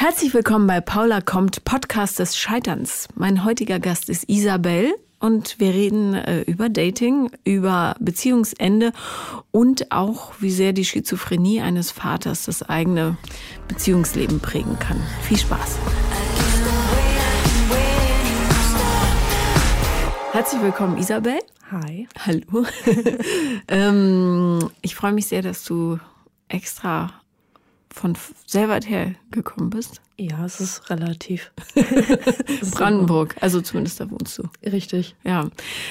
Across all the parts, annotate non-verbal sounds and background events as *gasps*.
Herzlich willkommen bei Paula kommt, Podcast des Scheiterns. Mein heutiger Gast ist Isabel und wir reden äh, über Dating, über Beziehungsende und auch, wie sehr die Schizophrenie eines Vaters das eigene Beziehungsleben prägen kann. Viel Spaß. Herzlich willkommen, Isabel. Hi. Hallo. *laughs* ähm, ich freue mich sehr, dass du extra von sehr weit her gekommen bist. Ja, es ist relativ. *laughs* Brandenburg, also zumindest da wohnst du. Richtig. Ja.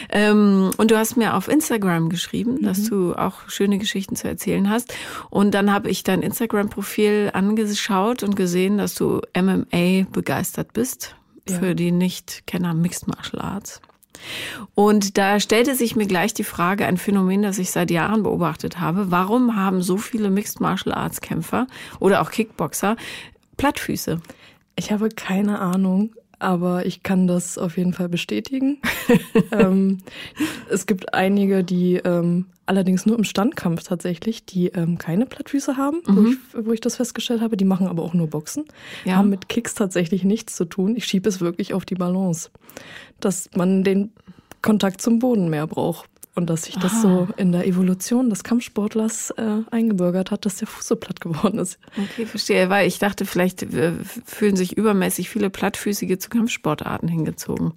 Ähm, und du hast mir auf Instagram geschrieben, mhm. dass du auch schöne Geschichten zu erzählen hast. Und dann habe ich dein Instagram-Profil angeschaut und gesehen, dass du MMA begeistert bist. Ja. Für die Nicht-Kenner Mixed Martial Arts. Und da stellte sich mir gleich die Frage, ein Phänomen, das ich seit Jahren beobachtet habe. Warum haben so viele Mixed Martial Arts Kämpfer oder auch Kickboxer Plattfüße? Ich habe keine Ahnung, aber ich kann das auf jeden Fall bestätigen. *laughs* ähm, es gibt einige, die ähm, allerdings nur im Standkampf tatsächlich, die ähm, keine Plattfüße haben, mhm. wo, ich, wo, ich, das festgestellt habe. Die machen aber auch nur Boxen. Ja. Haben mit Kicks tatsächlich nichts zu tun. Ich schiebe es wirklich auf die Balance dass man den Kontakt zum Boden mehr braucht. Und dass sich das ah. so in der Evolution des Kampfsportlers äh, eingebürgert hat, dass der Fuß so platt geworden ist. Okay, verstehe. Weil ich dachte, vielleicht äh, fühlen sich übermäßig viele Plattfüßige zu Kampfsportarten hingezogen.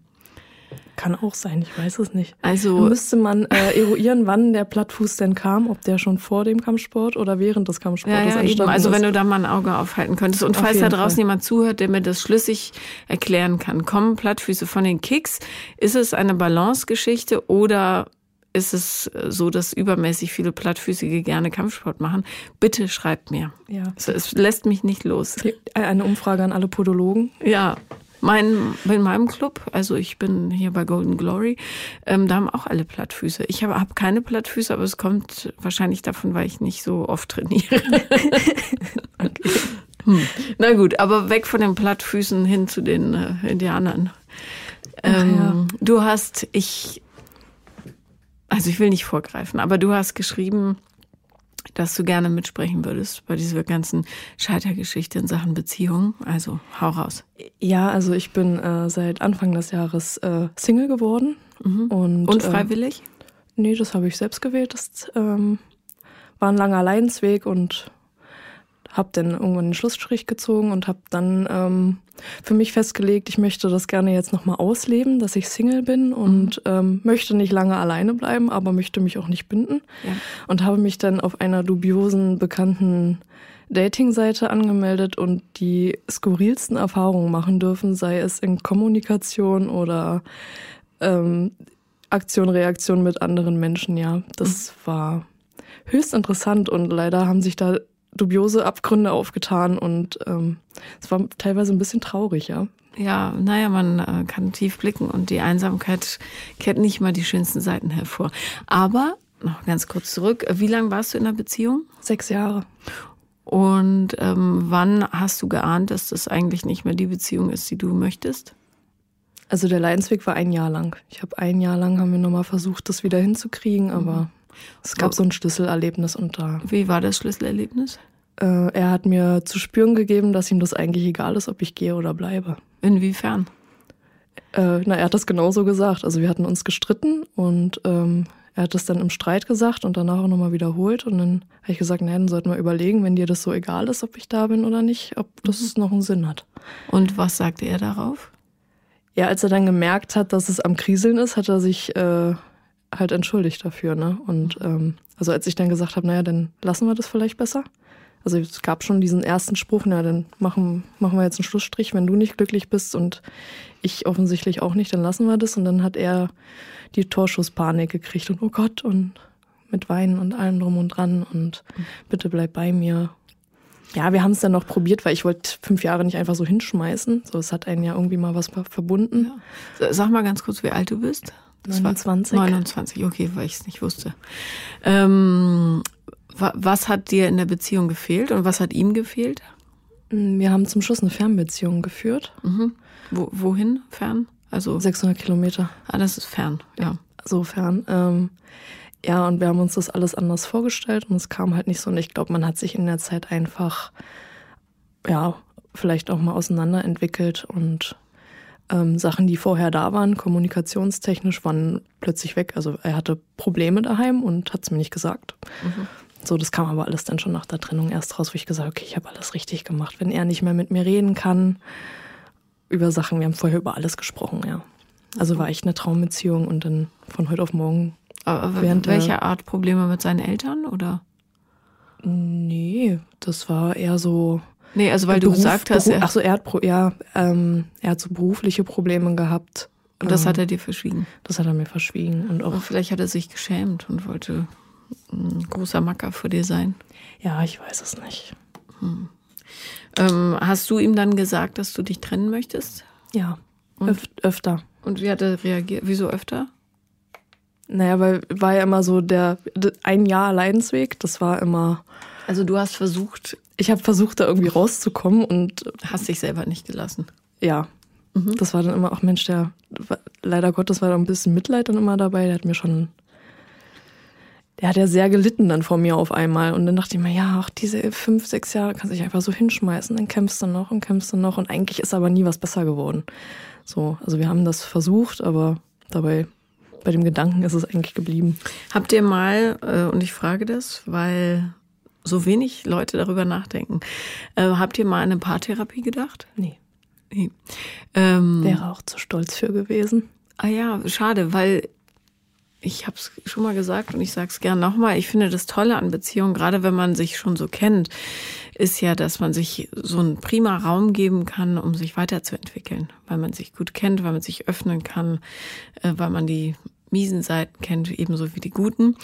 Kann auch sein, ich weiß es nicht. Also Dann müsste man äh, eruieren, wann der Plattfuß denn kam, ob der schon vor dem Kampfsport oder während des Kampfsports ja, ja, entstanden eben. Also wenn du da mal ein Auge aufhalten könntest. Und Auf falls da draußen Fall. jemand zuhört, der mir das schlüssig erklären kann, kommen Plattfüße von den Kicks? Ist es eine Balancegeschichte oder ist es so, dass übermäßig viele Plattfüßige gerne Kampfsport machen? Bitte schreibt mir. Ja. Es lässt mich nicht los. Eine Umfrage an alle Podologen. Ja, mein, in meinem Club, also ich bin hier bei Golden Glory, ähm, da haben auch alle Plattfüße. Ich habe hab keine Plattfüße, aber es kommt wahrscheinlich davon, weil ich nicht so oft trainiere. *laughs* okay. hm. Na gut, aber weg von den Plattfüßen hin zu den äh, Indianern. Ähm, ja. Du hast, ich, also ich will nicht vorgreifen, aber du hast geschrieben, dass du gerne mitsprechen würdest bei dieser ganzen Scheitergeschichte in Sachen Beziehung. Also hau raus. Ja, also ich bin äh, seit Anfang des Jahres äh, Single geworden. Mhm. Und, Unfreiwillig? Äh, nee, das habe ich selbst gewählt. Das ähm, war ein langer Leidensweg und habe dann irgendwann den Schlussstrich gezogen und habe dann ähm, für mich festgelegt, ich möchte das gerne jetzt nochmal ausleben, dass ich Single bin und mhm. ähm, möchte nicht lange alleine bleiben, aber möchte mich auch nicht binden. Ja. Und habe mich dann auf einer dubiosen, bekannten Dating-Seite angemeldet und die skurrilsten Erfahrungen machen dürfen, sei es in Kommunikation oder ähm, Aktion, Reaktion mit anderen Menschen. Ja, das mhm. war höchst interessant und leider haben sich da dubiose Abgründe aufgetan und ähm, es war teilweise ein bisschen traurig, ja. Ja, naja, man äh, kann tief blicken und die Einsamkeit kehrt nicht mal die schönsten Seiten hervor. Aber, noch ganz kurz zurück, wie lange warst du in der Beziehung? Sechs Jahre. Und ähm, wann hast du geahnt, dass das eigentlich nicht mehr die Beziehung ist, die du möchtest? Also der Leidensweg war ein Jahr lang. Ich habe ein Jahr lang haben wir nochmal versucht, das wieder hinzukriegen, aber mhm. Es gab so ein Schlüsselerlebnis und da. Wie war das Schlüsselerlebnis? Äh, er hat mir zu spüren gegeben, dass ihm das eigentlich egal ist, ob ich gehe oder bleibe. Inwiefern? Äh, na, er hat das genauso gesagt. Also wir hatten uns gestritten und ähm, er hat das dann im Streit gesagt und danach auch nochmal wiederholt. Und dann habe ich gesagt, naja, dann sollten wir überlegen, wenn dir das so egal ist, ob ich da bin oder nicht, ob das mhm. noch einen Sinn hat. Und was sagte er darauf? Ja, als er dann gemerkt hat, dass es am Kriseln ist, hat er sich äh, halt entschuldigt dafür. Ne? Und ähm, also als ich dann gesagt habe, naja, dann lassen wir das vielleicht besser. Also es gab schon diesen ersten Spruch, na dann machen, machen wir jetzt einen Schlussstrich, wenn du nicht glücklich bist und ich offensichtlich auch nicht, dann lassen wir das. Und dann hat er die Torschusspanik gekriegt und oh Gott und mit Weinen und allem drum und dran und bitte bleib bei mir. Ja, wir haben es dann noch probiert, weil ich wollte fünf Jahre nicht einfach so hinschmeißen. So, es hat einen ja irgendwie mal was verbunden. Ja. Sag mal ganz kurz, wie alt du bist. Das 29. War 29, okay, weil ich es nicht wusste. Ähm, was hat dir in der Beziehung gefehlt und was hat ihm gefehlt? Mm, wir haben zum Schluss eine Fernbeziehung geführt. Mhm. Wo, wohin fern? Also 600 Kilometer. Ah, das ist fern, ja. So fern. Ähm, ja, und wir haben uns das alles anders vorgestellt und es kam halt nicht so. Und ich glaube, man hat sich in der Zeit einfach, ja, vielleicht auch mal auseinanderentwickelt und ähm, Sachen, die vorher da waren, kommunikationstechnisch, waren plötzlich weg. Also er hatte Probleme daheim und hat es mir nicht gesagt. Mhm. So, das kam aber alles dann schon nach der Trennung erst raus, wo ich gesagt habe, okay, ich habe alles richtig gemacht. Wenn er nicht mehr mit mir reden kann über Sachen, wir haben vorher über alles gesprochen, ja. Also war echt eine Traumbeziehung und dann von heute auf morgen. Aber während welcher Art Probleme mit seinen Eltern oder? Nee, das war eher so. Nee, also weil Beruf, du gesagt hast, Beruf, ach so, er hat ja, ähm, er hat so berufliche Probleme gehabt. Und das ähm, hat er dir verschwiegen. Das hat er mir verschwiegen und auch. Und vielleicht hat er sich geschämt und wollte ein großer Macker für dir sein. Ja, ich weiß es nicht. Hm. Ähm, hast du ihm dann gesagt, dass du dich trennen möchtest? Ja, öf öfter. Und wie hat er reagiert? Wieso öfter? Naja, weil war ja immer so der ein Jahr Leidensweg. Das war immer. Also du hast versucht. Ich habe versucht, da irgendwie rauszukommen und. Hast dich selber nicht gelassen. Ja. Mhm. Das war dann immer, auch Mensch, der leider Gottes war da ein bisschen Mitleid dann immer dabei. Der hat mir schon der hat ja sehr gelitten dann vor mir auf einmal. Und dann dachte ich mir, ja, auch diese fünf, sechs Jahre kannst du dich einfach so hinschmeißen, dann kämpfst du noch und kämpfst du noch. Und eigentlich ist aber nie was besser geworden. So, also wir haben das versucht, aber dabei, bei dem Gedanken ist es eigentlich geblieben. Habt ihr mal, äh, und ich frage das, weil so wenig Leute darüber nachdenken, äh, habt ihr mal an eine Paartherapie gedacht? Nee. nee. Ähm, Wäre auch zu stolz für gewesen. Ah ja, schade, weil ich habe es schon mal gesagt und ich sage es gern nochmal, ich finde das Tolle an Beziehungen, gerade wenn man sich schon so kennt, ist ja, dass man sich so einen prima Raum geben kann, um sich weiterzuentwickeln, weil man sich gut kennt, weil man sich öffnen kann, äh, weil man die miesen Seiten kennt, ebenso wie die guten.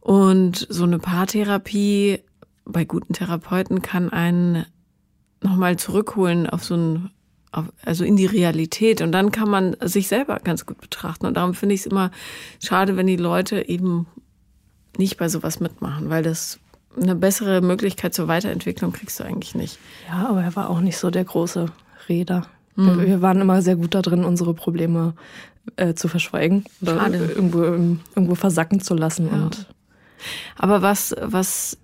Und so eine Paartherapie bei guten Therapeuten kann einen nochmal zurückholen auf so ein also in die Realität. Und dann kann man sich selber ganz gut betrachten. Und darum finde ich es immer schade, wenn die Leute eben nicht bei sowas mitmachen, weil das eine bessere Möglichkeit zur Weiterentwicklung kriegst du eigentlich nicht. Ja, aber er war auch nicht so der große Räder. Mhm. Wir, wir, waren immer sehr gut da drin, unsere Probleme äh, zu verschweigen oder Schade. irgendwo, irgendwo versacken zu lassen. Ja. Und aber was, was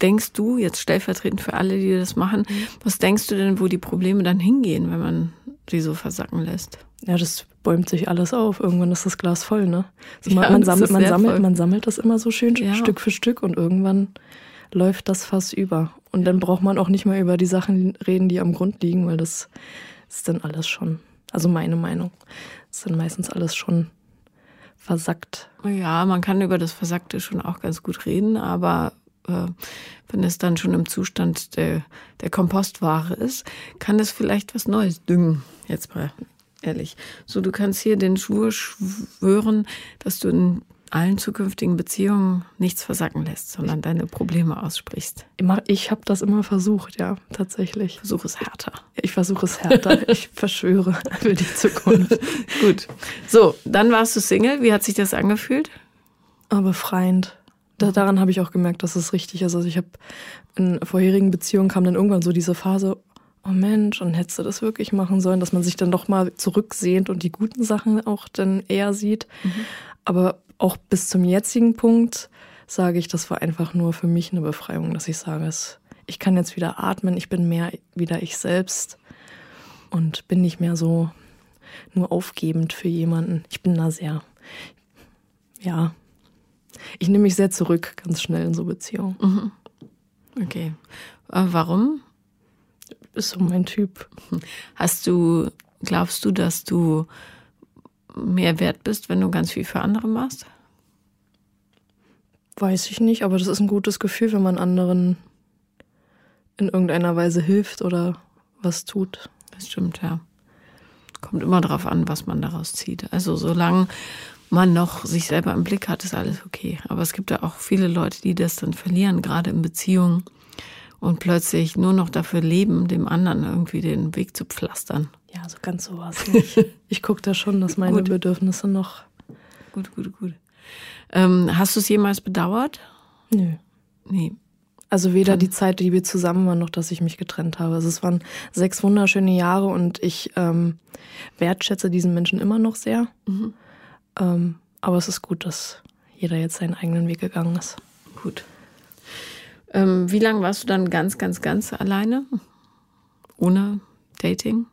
denkst du, jetzt stellvertretend für alle, die das machen, was denkst du denn, wo die Probleme dann hingehen, wenn man sie so versacken lässt? Ja, das bäumt sich alles auf. Irgendwann ist das Glas voll, ne? Also man, ja, man, sammelt, man, sammelt, man sammelt das immer so schön ja. Stück für Stück und irgendwann läuft das Fass über. Und dann braucht man auch nicht mehr über die Sachen reden, die am Grund liegen, weil das ist dann alles schon, also meine Meinung, ist dann meistens alles schon versackt. Ja, man kann über das Versackte schon auch ganz gut reden, aber äh, wenn es dann schon im Zustand der, der Kompostware ist, kann es vielleicht was Neues düngen. Jetzt mal ehrlich. So, du kannst hier den Schwur schwören, dass du in allen zukünftigen Beziehungen nichts versacken lässt, sondern deine Probleme aussprichst. Ich habe das immer versucht, ja, tatsächlich. Versuche es härter. Ich versuche es härter. *laughs* ich verschwöre für die Zukunft. *laughs* Gut. So, dann warst du Single. Wie hat sich das angefühlt? Aber befreiend da, daran habe ich auch gemerkt, dass es richtig ist. Also ich habe in vorherigen Beziehungen kam dann irgendwann so diese Phase, oh Mensch, und hättest du das wirklich machen sollen, dass man sich dann doch mal zurücksehnt und die guten Sachen auch dann eher sieht. Mhm. Aber auch bis zum jetzigen Punkt sage ich, das war einfach nur für mich eine Befreiung, dass ich sage, es, ich kann jetzt wieder atmen, ich bin mehr wieder ich selbst und bin nicht mehr so nur aufgebend für jemanden. Ich bin da sehr, ja, ich nehme mich sehr zurück, ganz schnell in so Beziehungen. Mhm. Okay. Äh, warum? Ist so mein Typ. Hast du, glaubst du, dass du mehr wert bist, wenn du ganz viel für andere machst? Weiß ich nicht, aber das ist ein gutes Gefühl, wenn man anderen in irgendeiner Weise hilft oder was tut. Das stimmt, ja. Kommt immer darauf an, was man daraus zieht. Also solange man noch sich selber im Blick hat, ist alles okay. Aber es gibt ja auch viele Leute, die das dann verlieren, gerade in Beziehungen und plötzlich nur noch dafür leben, dem anderen irgendwie den Weg zu pflastern. Ja, so ganz so war es nicht. *laughs* ich gucke da schon, dass meine Bedürfnisse noch. Gut, gut, gut. Ähm, hast du es jemals bedauert? Nö. Nee. Also weder die Zeit, die wir zusammen waren, noch dass ich mich getrennt habe. Also es waren sechs wunderschöne Jahre und ich ähm, wertschätze diesen Menschen immer noch sehr. Mhm. Ähm, aber es ist gut, dass jeder jetzt seinen eigenen Weg gegangen ist. Gut. Ähm, wie lange warst du dann ganz, ganz, ganz alleine? ohne Dating?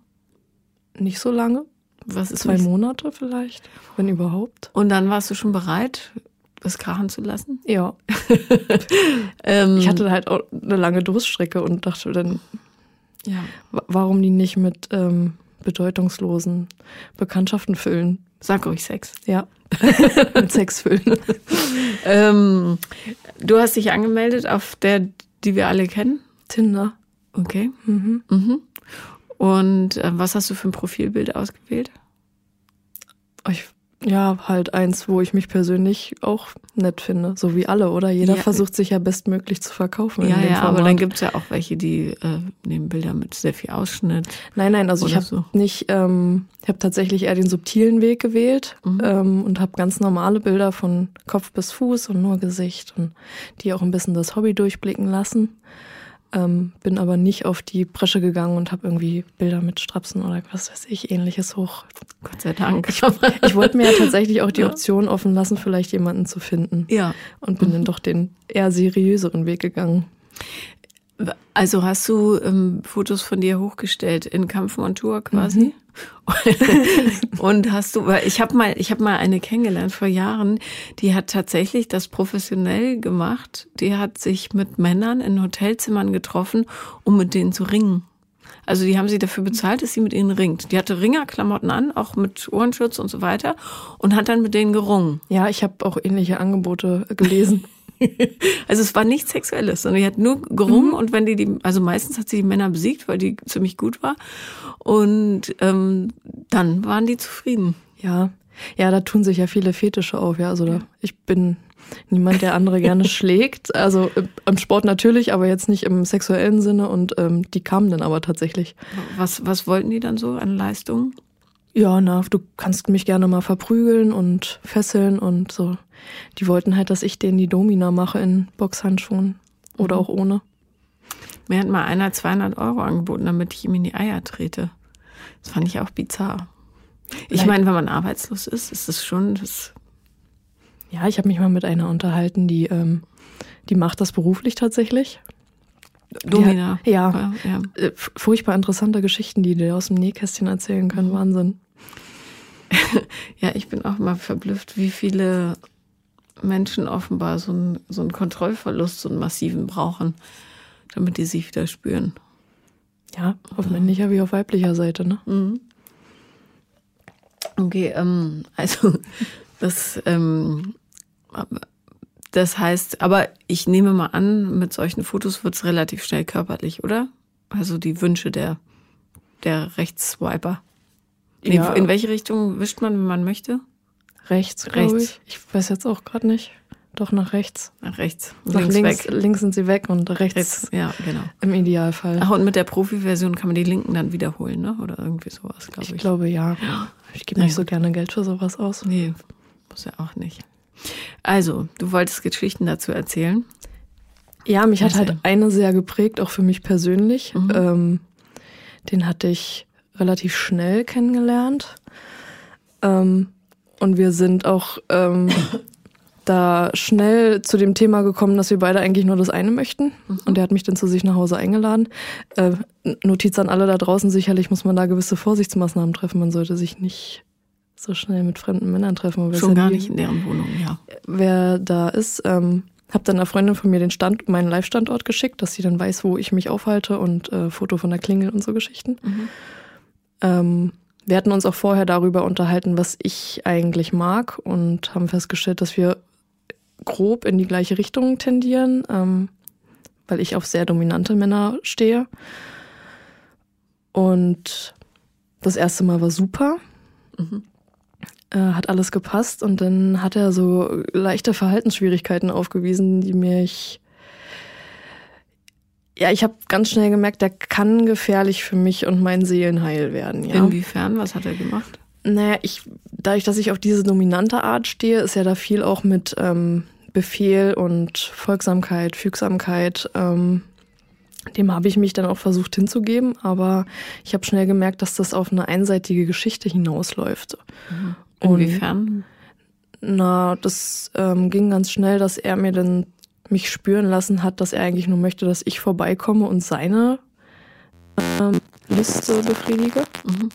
Nicht so lange. Was Zwei nicht- Monate vielleicht, wenn überhaupt. Und dann warst du schon bereit, das krachen zu lassen? Ja. *laughs* Ähm, Ich hatte halt auch eine lange Durststrecke und dachte dann, ja. wa- warum die nicht mit ähm, bedeutungslosen Bekanntschaften füllen? Sag ruhig Sex. Ja. *laughs* mit Sex füllen. Ähm, du hast dich angemeldet auf der, die wir alle kennen. Tinder. Okay. Mhm. Mhm. Und äh, was hast du für ein Profilbild ausgewählt? Ich, ja, halt eins, wo ich mich persönlich auch nett finde. So wie alle, oder? Jeder Ja. versucht sich ja bestmöglich zu verkaufen. in ja, ja, aber dann gibt's ja auch welche, die äh, nehmen Bilder mit sehr viel Ausschnitt. Nein, nein, also ich habe so. nicht, ähm, ich habe tatsächlich eher den subtilen Weg gewählt Mhm. ähm, und habe ganz normale Bilder von Kopf bis Fuß und nur Gesicht und die auch ein bisschen das Hobby durchblicken lassen. Ähm, bin aber nicht auf die Bresche gegangen und habe irgendwie Bilder mit Strapsen oder was weiß ich, ähnliches hoch. Gott sei Dank. Ich wollte mir ja tatsächlich auch die. Option offen lassen, vielleicht jemanden zu finden ja. und bin dann doch den eher seriöseren Weg gegangen. Also hast du ähm, Fotos von dir hochgestellt in Kampfmontur quasi? *laughs* Und hast du, weil ich habe mal, ich habe mal eine kennengelernt vor Jahren, die hat tatsächlich das professionell gemacht. Die hat sich mit Männern in Hotelzimmern getroffen, um mit denen zu ringen. Also die haben sie dafür bezahlt, dass sie mit ihnen ringt. Die hatte Ringerklamotten an, auch mit Ohrenschutz und so weiter, und hat dann mit denen gerungen. Ja, ich habe auch ähnliche Angebote gelesen. *laughs* *laughs* Also es war nichts Sexuelles, sondern die hat nur gerungen und wenn die die, also meistens hat sie die Männer besiegt, weil die ziemlich gut war. Und ähm, dann waren die zufrieden. Ja, ja, da tun sich ja viele Fetische auf. Ja, also da, ich bin niemand, der andere gerne *laughs* schlägt. Also äh, am Sport natürlich, aber jetzt nicht im sexuellen Sinne. Und ähm, die kamen dann aber tatsächlich. Was, was wollten die dann so an Leistungen? Ja, na, du kannst mich gerne mal verprügeln und fesseln und so. Die wollten halt, dass ich denen die Domina mache in Boxhandschuhen oder auch ohne. Mir hat mal einer 200 Euro angeboten, damit ich ihm in die Eier trete. Das fand ich auch bizarr. Ich meine, wenn man arbeitslos ist, ist das schon das. Ja, ich habe mich mal mit einer unterhalten, die, ähm, die macht das beruflich tatsächlich. Domina. Die ja, Ja, ja. äh, furchtbar interessante Geschichten, die dir aus dem Nähkästchen erzählen können. Wahnsinn. *laughs* ja, ich bin auch mal verblüfft, wie viele Menschen offenbar so einen, so einen Kontrollverlust, so einen massiven brauchen, damit die sich wieder spüren. Ja, auf männlicher wie auf weiblicher Seite, ne? Mhm. Okay, ähm, also das, ähm, das heißt, aber ich nehme mal an, mit solchen Fotos wird es relativ schnell körperlich, oder? Also die Wünsche der, der Rechtsswiper. Nee, Ja. In welche Richtung wischt man, wenn man möchte? Rechts, Rechts. ich. Ich weiß jetzt auch gerade nicht. Doch nach rechts. Nach rechts. Nach links, links, links sind sie weg und rechts, Rechts, ja, genau. im Idealfall. Ach, und mit der Profi-Version kann man die Linken dann wiederholen, ne? Oder irgendwie sowas, glaube ich. ich glaube ja. *gasps* Ich gebe nicht so gerne Geld für sowas aus. Nee, muss ja auch nicht. Also, du wolltest Geschichten dazu erzählen. Ja, mich hat halt eine sehr geprägt, auch für mich persönlich. Mhm. Ähm, den hatte ich relativ schnell kennengelernt. Ähm, und wir sind auch ähm, *laughs* da schnell zu dem Thema gekommen, dass wir beide eigentlich nur das eine möchten. Und der hat mich dann zu sich nach Hause eingeladen. Äh, Notiz an alle da draußen, sicherlich muss man da gewisse Vorsichtsmaßnahmen treffen. Man sollte sich nicht so schnell mit fremden Männern treffen. Schon ja gar nicht in deren Wohnung, ja. wer da ist. Ähm, hab dann einer Freundin von mir den Stand, meinen Live-Standort geschickt, dass sie dann weiß, wo ich mich aufhalte und äh, Foto von der Klingel und so Geschichten. Ähm, wir hatten uns auch vorher darüber unterhalten, was ich eigentlich mag und haben festgestellt, dass wir grob in die gleiche Richtung tendieren, ähm, weil ich auf sehr dominante Männer stehe. Und das erste Mal war super. Mhm. Äh, hat alles gepasst und dann hat er so leichte Verhaltensschwierigkeiten aufgewiesen, die mich. Ja, ich habe ganz schnell gemerkt, der kann gefährlich für mich und mein Seelenheil werden. Ja. Inwiefern? Was hat er gemacht? Naja, ich, dadurch, dass ich auf diese dominante Art stehe, ist ja da viel auch mit ähm, Befehl und Folgsamkeit, Fügsamkeit. Ähm, dem habe ich mich dann auch versucht hinzugeben, aber ich habe schnell gemerkt, dass das auf eine einseitige Geschichte hinausläuft. Und- Inwiefern? Na, das ähm, ging ganz schnell, dass er mir dann mich spüren lassen hat, dass er eigentlich nur möchte, dass ich vorbeikomme und seine ähm, Penisse befriedige. Mhm.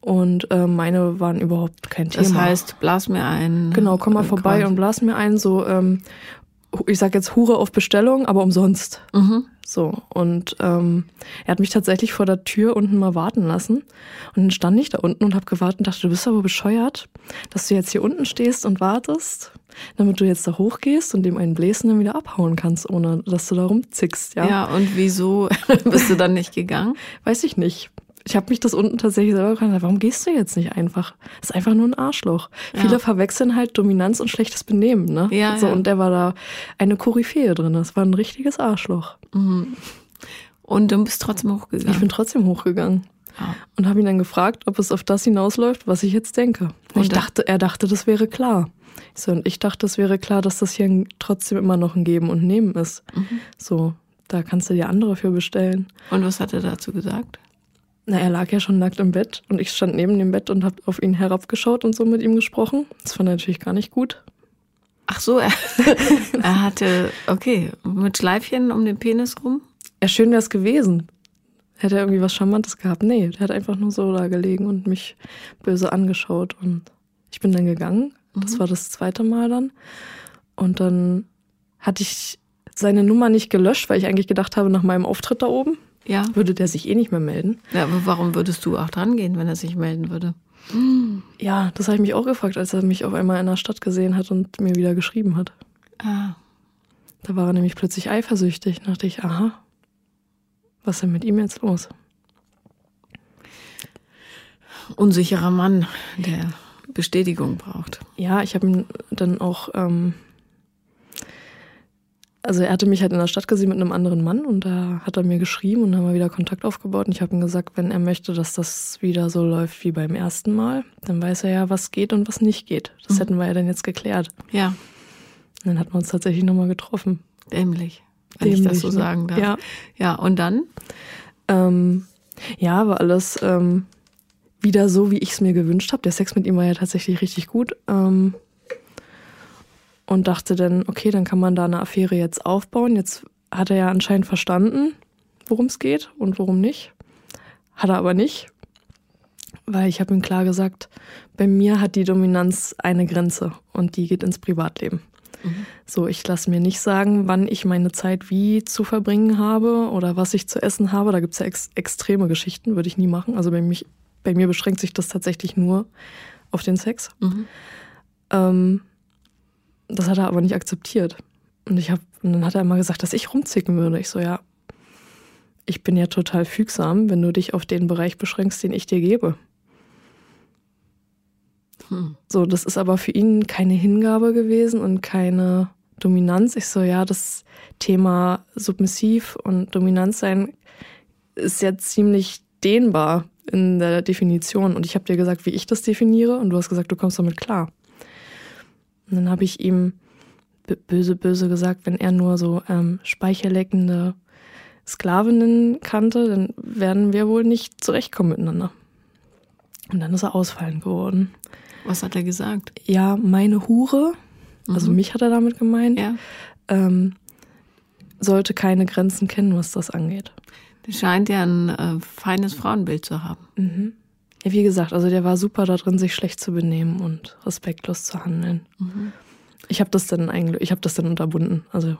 Und äh, meine waren überhaupt kein Thema. Das heißt, blas mir ein. Genau, komm mal vorbei quasi. und blas mir ein, so, ähm, ich sag jetzt Hure auf Bestellung, aber umsonst. Mhm. So, und ähm, er hat mich tatsächlich vor der Tür unten mal warten lassen. Und dann stand ich da unten und habe gewartet und dachte, du bist aber bescheuert, dass du jetzt hier unten stehst und wartest, damit du jetzt da hochgehst und dem einen bläsen dann wieder abhauen kannst, ohne dass du da rumzickst, ja? Ja. und wieso *laughs* bist du dann nicht gegangen? Weiß ich nicht. Ich habe mich das unten tatsächlich selber gefragt, warum gehst du jetzt nicht einfach? Das ist einfach nur ein Arschloch. Ja. Viele verwechseln halt Dominanz und schlechtes Benehmen, ne? Ja, so, ja. Und der war da eine Koryphäe drin. Das war ein richtiges Arschloch. Und du bist trotzdem hochgegangen. Ich bin trotzdem hochgegangen. Ja. und habe ihn dann gefragt, ob es auf das hinausläuft, was ich jetzt denke. Und ich dachte, er dachte, das wäre klar. Ich So, und ich dachte, es wäre klar, dass das hier trotzdem immer noch ein Geben und Nehmen ist. So, da kannst du dir andere für bestellen. Und was hat er dazu gesagt? Na, er lag ja schon nackt im Bett und ich stand neben dem Bett und habe auf ihn herabgeschaut und so mit ihm gesprochen. Das fand er natürlich gar nicht gut. Ach so, er, *laughs* er hatte, okay, mit Schleifchen um den Penis rum. Ja, schön wäre es gewesen. Hätte er irgendwie was Charmantes gehabt. Nee, der hat einfach nur so da gelegen und mich böse angeschaut. Und ich bin dann gegangen. Das war das zweite Mal dann. Und dann hatte ich seine Nummer nicht gelöscht, weil ich eigentlich gedacht habe, nach meinem Auftritt da oben Ja. würde der sich eh nicht mehr melden. ja. Aber warum würdest du auch dran gehen, wenn er sich melden würde? Ja, das habe ich mich auch gefragt, als er mich auf einmal in der Stadt gesehen hat und mir wieder geschrieben hat. Ah, Da war er nämlich plötzlich eifersüchtig. Da dachte ich, aha, was ist denn mit ihm jetzt los? unsicherer Mann, der Bestätigung braucht. Ja, ich habe ihn dann auch, ähm, also er hatte mich halt in der Stadt gesehen mit einem anderen Mann und da hat er mir geschrieben und haben wir wieder Kontakt aufgebaut und ich habe ihm gesagt, wenn er möchte, dass das wieder so läuft wie beim ersten Mal, dann weiß er ja, was geht und was nicht geht. Das hätten wir ja dann jetzt geklärt. Ja, Und dann hatten wir uns tatsächlich nochmal getroffen. dämlich, wenn ich das so Dämlich, ne? sagen darf. Ja. ja, und dann? Ähm, ja, war alles ähm, wieder so, wie ich es mir gewünscht habe. Der Sex mit ihm war ja tatsächlich richtig gut. Ähm, und dachte dann, okay, dann kann man da eine Affäre jetzt aufbauen. Jetzt hat er ja anscheinend verstanden, worum es geht und worum nicht. Hat er aber nicht, weil ich habe ihm klar gesagt, bei mir hat die Dominanz eine Grenze und die geht ins Privatleben. So, ich lasse mir nicht sagen, wann ich meine Zeit wie zu verbringen habe oder was ich zu essen habe. Da gibt's ja ex extreme Geschichten, würde ich nie machen. Also bei, mich, bei mir beschränkt sich das tatsächlich nur auf den Sex. Mhm. Ähm, das hat er aber nicht akzeptiert. Und ich habe, und dann hat er immer gesagt, dass ich rumzicken würde. Ich so, ja, ich bin ja total fügsam, wenn du dich auf den Bereich beschränkst, den ich dir gebe. Hm. So, das ist aber für ihn keine Hingabe gewesen und keine Dominanz. Ich so, ja, das Thema submissiv und Dominanz sein ist ja ziemlich dehnbar in der Definition. Und ich habe dir gesagt, wie ich das definiere und du hast gesagt, du kommst damit klar. Und dann habe ich ihm böse, böse gesagt, wenn er nur so ähm, speicherleckende Sklavinnen kannte, dann werden wir wohl nicht zurechtkommen miteinander. Und dann ist er ausfallend geworden. Was hat er gesagt? Ja, meine Hure, also mich hat er damit gemeint, Ja, ähm, sollte keine Grenzen kennen, was das angeht. Scheint ja ein äh, feines Frauenbild zu haben. Ja, wie gesagt, also der war super da drin, sich schlecht zu benehmen und respektlos zu handeln. Ich habe das dann eigentlich, ich habe das dann unterbunden. Also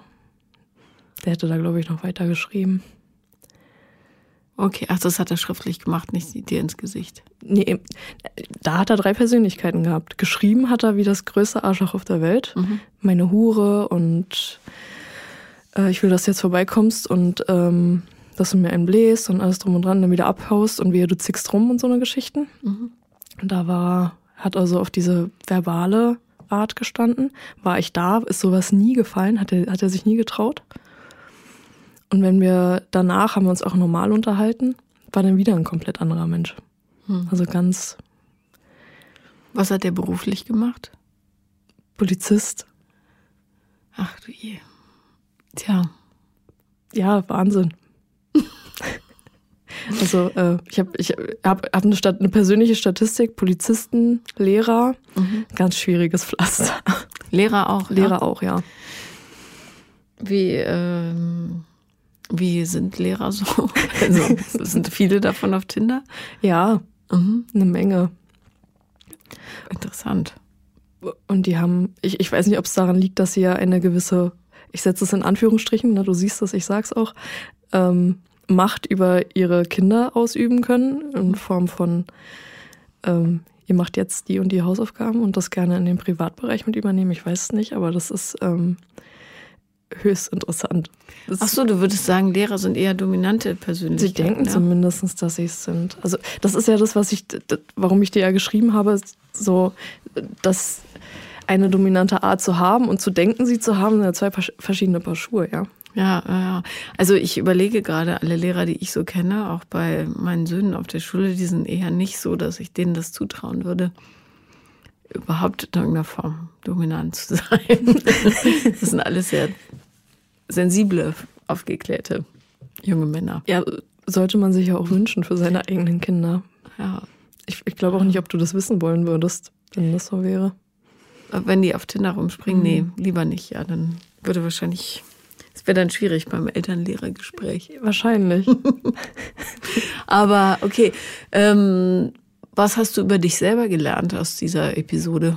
der hätte da, glaube ich, noch weiter geschrieben. Okay, ach, das hat er schriftlich gemacht, nicht dir ins Gesicht. Nee, da hat er drei Persönlichkeiten gehabt. Geschrieben hat er wie das größte Arschloch auf der Welt. Meine Hure und äh, ich will, dass du jetzt vorbeikommst und ähm, dass du mir einen bläst und alles drum und dran, dann wieder abhaust und wie du zickst rum und so eine Geschichten. Und da war, hat also auf diese verbale Art gestanden. War ich da, ist sowas nie gefallen, hat er, hat er sich nie getraut. Und wenn wir danach haben wir uns auch normal unterhalten, war dann wieder ein komplett anderer Mensch. Also ganz Was hat er beruflich gemacht? Polizist. Ach du je. Tja, Ja, Wahnsinn. Also äh, ich habe ich hab, hab eine, Stat eine persönliche Statistik, Polizisten, Lehrer, ganz schwieriges Pflaster. Lehrer auch. Lehrer Ja? auch, ja. Wie, ähm, Wie sind Lehrer so? *laughs* Also sind viele davon auf Tinder? Ja, mhm. eine Menge. Interessant. Und die haben, ich, ich weiß nicht, ob es daran liegt, dass sie ja eine gewisse, ich setze es in Anführungsstrichen, ne, du siehst das, ich sag's auch, ähm, Macht über ihre Kinder ausüben können in Form von, ähm, ihr macht jetzt die und die Hausaufgaben und das gerne in den Privatbereich mit übernehmen. Ich weiß es nicht, aber das ist ähm, höchst interessant. Das Ach so, du würdest sagen, Lehrer sind eher dominante Persönlichkeiten. Sie denken ja? zumindest, dass sie es sind. Also das ist ja das, was ich, warum ich dir ja geschrieben habe, so, dass eine dominante Art zu haben und zu denken, sie zu haben, sind ja zwei verschiedene Paar Schuhe, ja. Ja, ja. Also ich überlege gerade, alle Lehrer, die ich so kenne, auch bei meinen Söhnen auf der Schule, die sind eher nicht so, dass ich denen das zutrauen würde, überhaupt in irgendeiner Form dominant zu sein. *laughs* das sind alles sehr sensible, aufgeklärte junge Männer. Ja, sollte man sich ja auch wünschen für seine eigenen Kinder. Ja. Ich, ich glaube auch nicht, ob du das wissen wollen würdest, wenn das so wäre. Wenn die auf Tinder rumspringen, mhm. nee, lieber nicht. Ja, dann würde wahrscheinlich es wäre dann schwierig beim Eltern-Lehrer-Gespräch. *laughs* Wahrscheinlich. *laughs* Aber okay, ähm, was hast du über dich selber gelernt aus dieser Episode?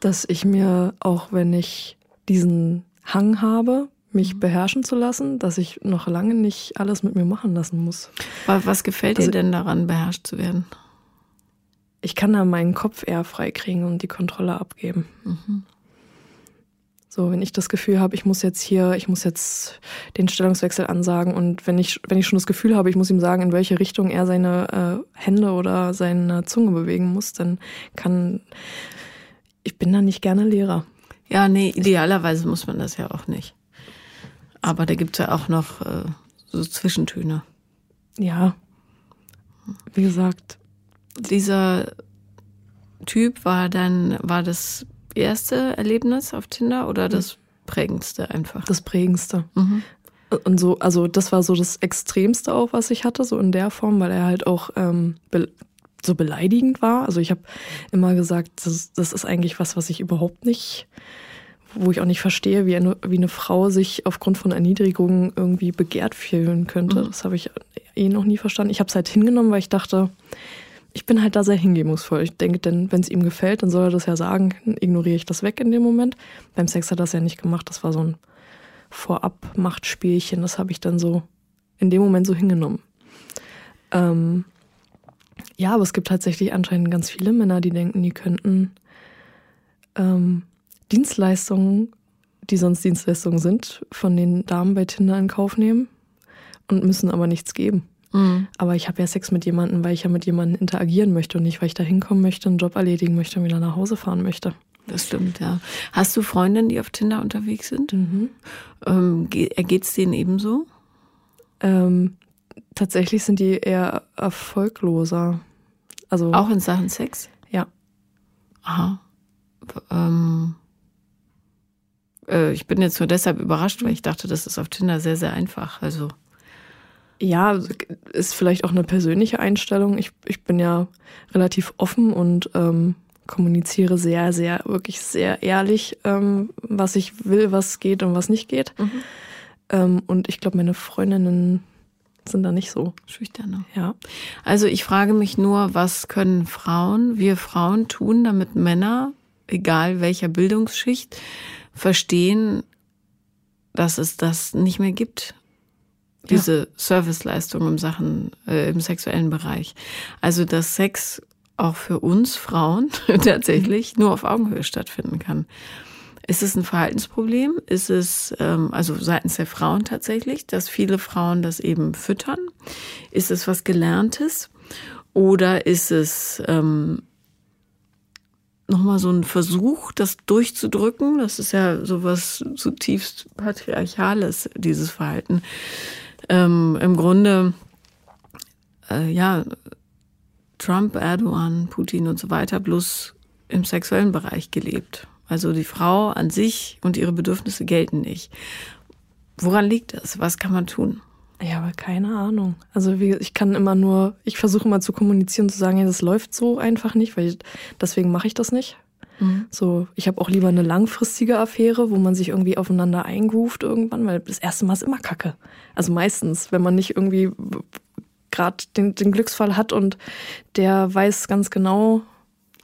Dass ich mir, auch wenn ich diesen Hang habe, mich mhm. beherrschen zu lassen, dass ich noch lange nicht alles mit mir machen lassen muss. Was gefällt dir denn daran, beherrscht zu werden? Ich kann da meinen Kopf eher freikriegen und die Kontrolle abgeben. Mhm. So, wenn ich das Gefühl habe, ich muss jetzt hier, ich muss jetzt den Stellungswechsel ansagen und wenn ich, wenn ich schon das Gefühl habe, ich muss ihm sagen, in welche Richtung er seine äh, Hände oder seine Zunge bewegen muss, dann kann, ich bin da nicht gerne Lehrer. Ja, nee, idealerweise muss man das ja auch nicht. Aber da gibt es ja auch noch äh, so Zwischentöne. Ja, wie gesagt. Dieser Typ war dann, war das erste Erlebnis auf Tinder oder das prägendste einfach? Das prägendste. Mhm. Und so, also das war so das Extremste auch, was ich hatte, so in der Form, weil er halt auch ähm, be so beleidigend war. Also ich habe immer gesagt, das, das ist eigentlich was, was ich überhaupt nicht, wo ich auch nicht verstehe, wie eine, wie eine Frau sich aufgrund von Erniedrigungen irgendwie begehrt fühlen könnte. Mhm. Das habe ich eh noch nie verstanden. Ich habe es halt hingenommen, weil ich dachte, ich bin halt da sehr hingebungsvoll. Ich denke, denn wenn es ihm gefällt, dann soll er das ja sagen. Ignoriere ich das weg in dem Moment. Beim Sex hat er das ja nicht gemacht. Das war so ein Vorab-Machtspielchen. Das habe ich dann so in dem Moment so hingenommen. Ähm, ja, aber es gibt tatsächlich anscheinend ganz viele Männer, die denken, die könnten ähm, Dienstleistungen, die sonst Dienstleistungen sind, von den Damen bei Tinder in Kauf nehmen und müssen aber nichts geben. Mhm. Aber ich habe ja Sex mit jemandem, weil ich ja mit jemandem interagieren möchte und nicht, weil ich da hinkommen möchte, einen Job erledigen möchte und wieder nach Hause fahren möchte. Das stimmt, ja. Hast du Freundinnen, die auf Tinder unterwegs sind? Mhm. Ähm, Geht es denen ebenso? Ähm, tatsächlich sind die eher erfolgloser. Also, Auch in Sachen Sex? Ja. Aha. Ähm, äh, ich bin jetzt nur deshalb überrascht, weil ich dachte, das ist auf Tinder sehr, sehr einfach. Also. Ja, ist vielleicht auch eine persönliche Einstellung. Ich, ich bin ja relativ offen und ähm, kommuniziere sehr, sehr, wirklich sehr ehrlich, ähm, was ich will, was geht und was nicht geht. Mhm. Ähm, und ich glaube, meine Freundinnen sind da nicht so. Schüchtern. Ja. Also ich frage mich nur, was können Frauen, wir Frauen tun, damit Männer, egal welcher Bildungsschicht, verstehen, dass es das nicht mehr gibt diese ja. Serviceleistung im Sachen, äh, im sexuellen Bereich. Also, dass Sex auch für uns Frauen *laughs* tatsächlich nur auf Augenhöhe stattfinden kann. Ist es ein Verhaltensproblem? Ist es, ähm, also seitens der Frauen tatsächlich, dass viele Frauen das eben füttern? Ist es was Gelerntes? Oder ist es ähm, nochmal so ein Versuch, das durchzudrücken? Das ist ja sowas zutiefst patriarchales, dieses Verhalten ähm, im Grunde, äh, ja, Trump, Erdogan, Putin und so weiter bloß im sexuellen Bereich gelebt. Also die Frau an sich und ihre Bedürfnisse gelten nicht. Woran liegt das? Was kann man tun? Ja, aber keine Ahnung. Also wie, ich kann immer nur, ich versuche immer zu kommunizieren, zu sagen, ja, das läuft so einfach nicht, weil ich, deswegen mache ich das nicht. Mhm. So, ich habe auch lieber eine langfristige Affäre, wo man sich irgendwie aufeinander eingroovt irgendwann, weil das erste Mal ist immer Kacke. Also meistens, wenn man nicht irgendwie gerade den, den Glücksfall hat und der weiß ganz genau,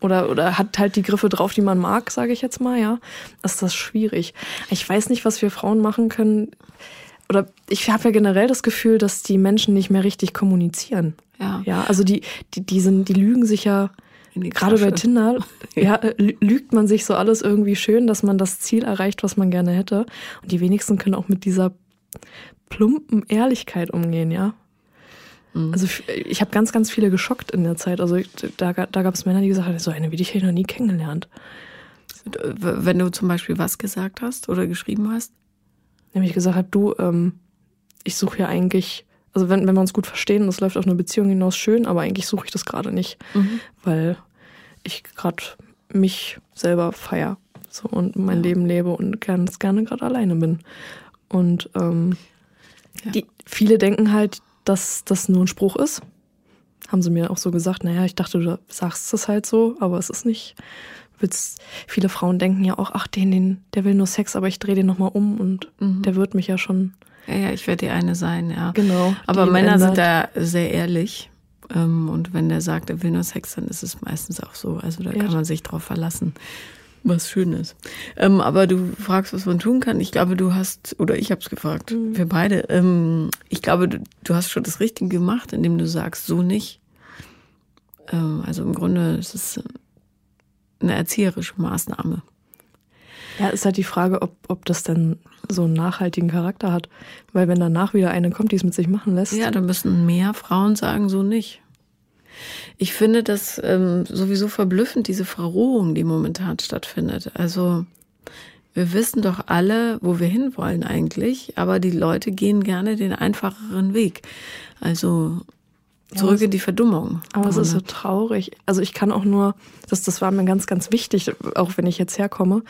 oder, oder hat halt die Griffe drauf, die man mag, sage ich jetzt mal, ja, ist das schwierig. Ich weiß nicht, was wir Frauen machen können. Oder ich habe ja generell das Gefühl, dass die Menschen nicht mehr richtig kommunizieren. Ja. Ja, also die, die, die, sind, die lügen sich ja, gerade bei Tinder, *laughs* ja, lügt man sich so alles irgendwie schön, dass man das Ziel erreicht, was man gerne hätte. Und die wenigsten können auch mit dieser plumpen Ehrlichkeit umgehen, ja. Mhm. Also ich habe ganz, ganz viele geschockt in der Zeit. Also da, da gab es Männer, die gesagt haben, so eine wie dich hätte ich noch nie kennengelernt. Wenn du zum Beispiel was gesagt hast oder geschrieben hast? Nämlich gesagt habe, du, ähm, ich suche ja eigentlich, also wenn, wenn wir uns gut verstehen, das läuft auf eine Beziehung hinaus schön, aber eigentlich suche ich das gerade nicht, mhm. weil ich gerade mich selber feier so und mein ja. Leben lebe und ganz gerne gerade alleine bin. Und ähm, ja. die, viele denken halt, dass das nur ein Spruch ist. Haben sie mir auch so gesagt, naja, ich dachte, du sagst es halt so, aber es ist nicht. Willst, viele Frauen denken ja auch, ach, den, den, der will nur Sex, aber ich drehe den nochmal um und mhm. der wird mich ja schon. Ja, ja, ich werde die eine sein, ja. Genau. Aber Männer sind da sehr ehrlich. Ähm, und wenn der sagt, er will nur Sex, dann ist es meistens auch so. Also da ja. kann man sich drauf verlassen was Schönes. Ähm, aber du fragst, was man tun kann. Ich glaube, du hast, oder ich habe es gefragt, mhm. wir beide. Ähm, ich glaube, du, du, hast schon das Richtige gemacht, indem du sagst, so nicht. Ähm, also im Grunde ist es eine erzieherische Maßnahme. Ja, ist halt die Frage, ob, ob das dann so einen nachhaltigen Charakter hat. Weil wenn danach wieder eine kommt, die es mit sich machen lässt. Ja, dann müssen mehr Frauen sagen, so nicht. Ich finde das ähm, sowieso verblüffend, diese Verrohung, die momentan stattfindet. Also wir wissen doch alle, wo wir hinwollen eigentlich, aber die Leute gehen gerne den einfacheren Weg. Also zurück in die Verdummung. Aber es ist so traurig. Also ich kann auch nur, das, das war mir ganz, ganz wichtig, auch wenn ich jetzt herkomme,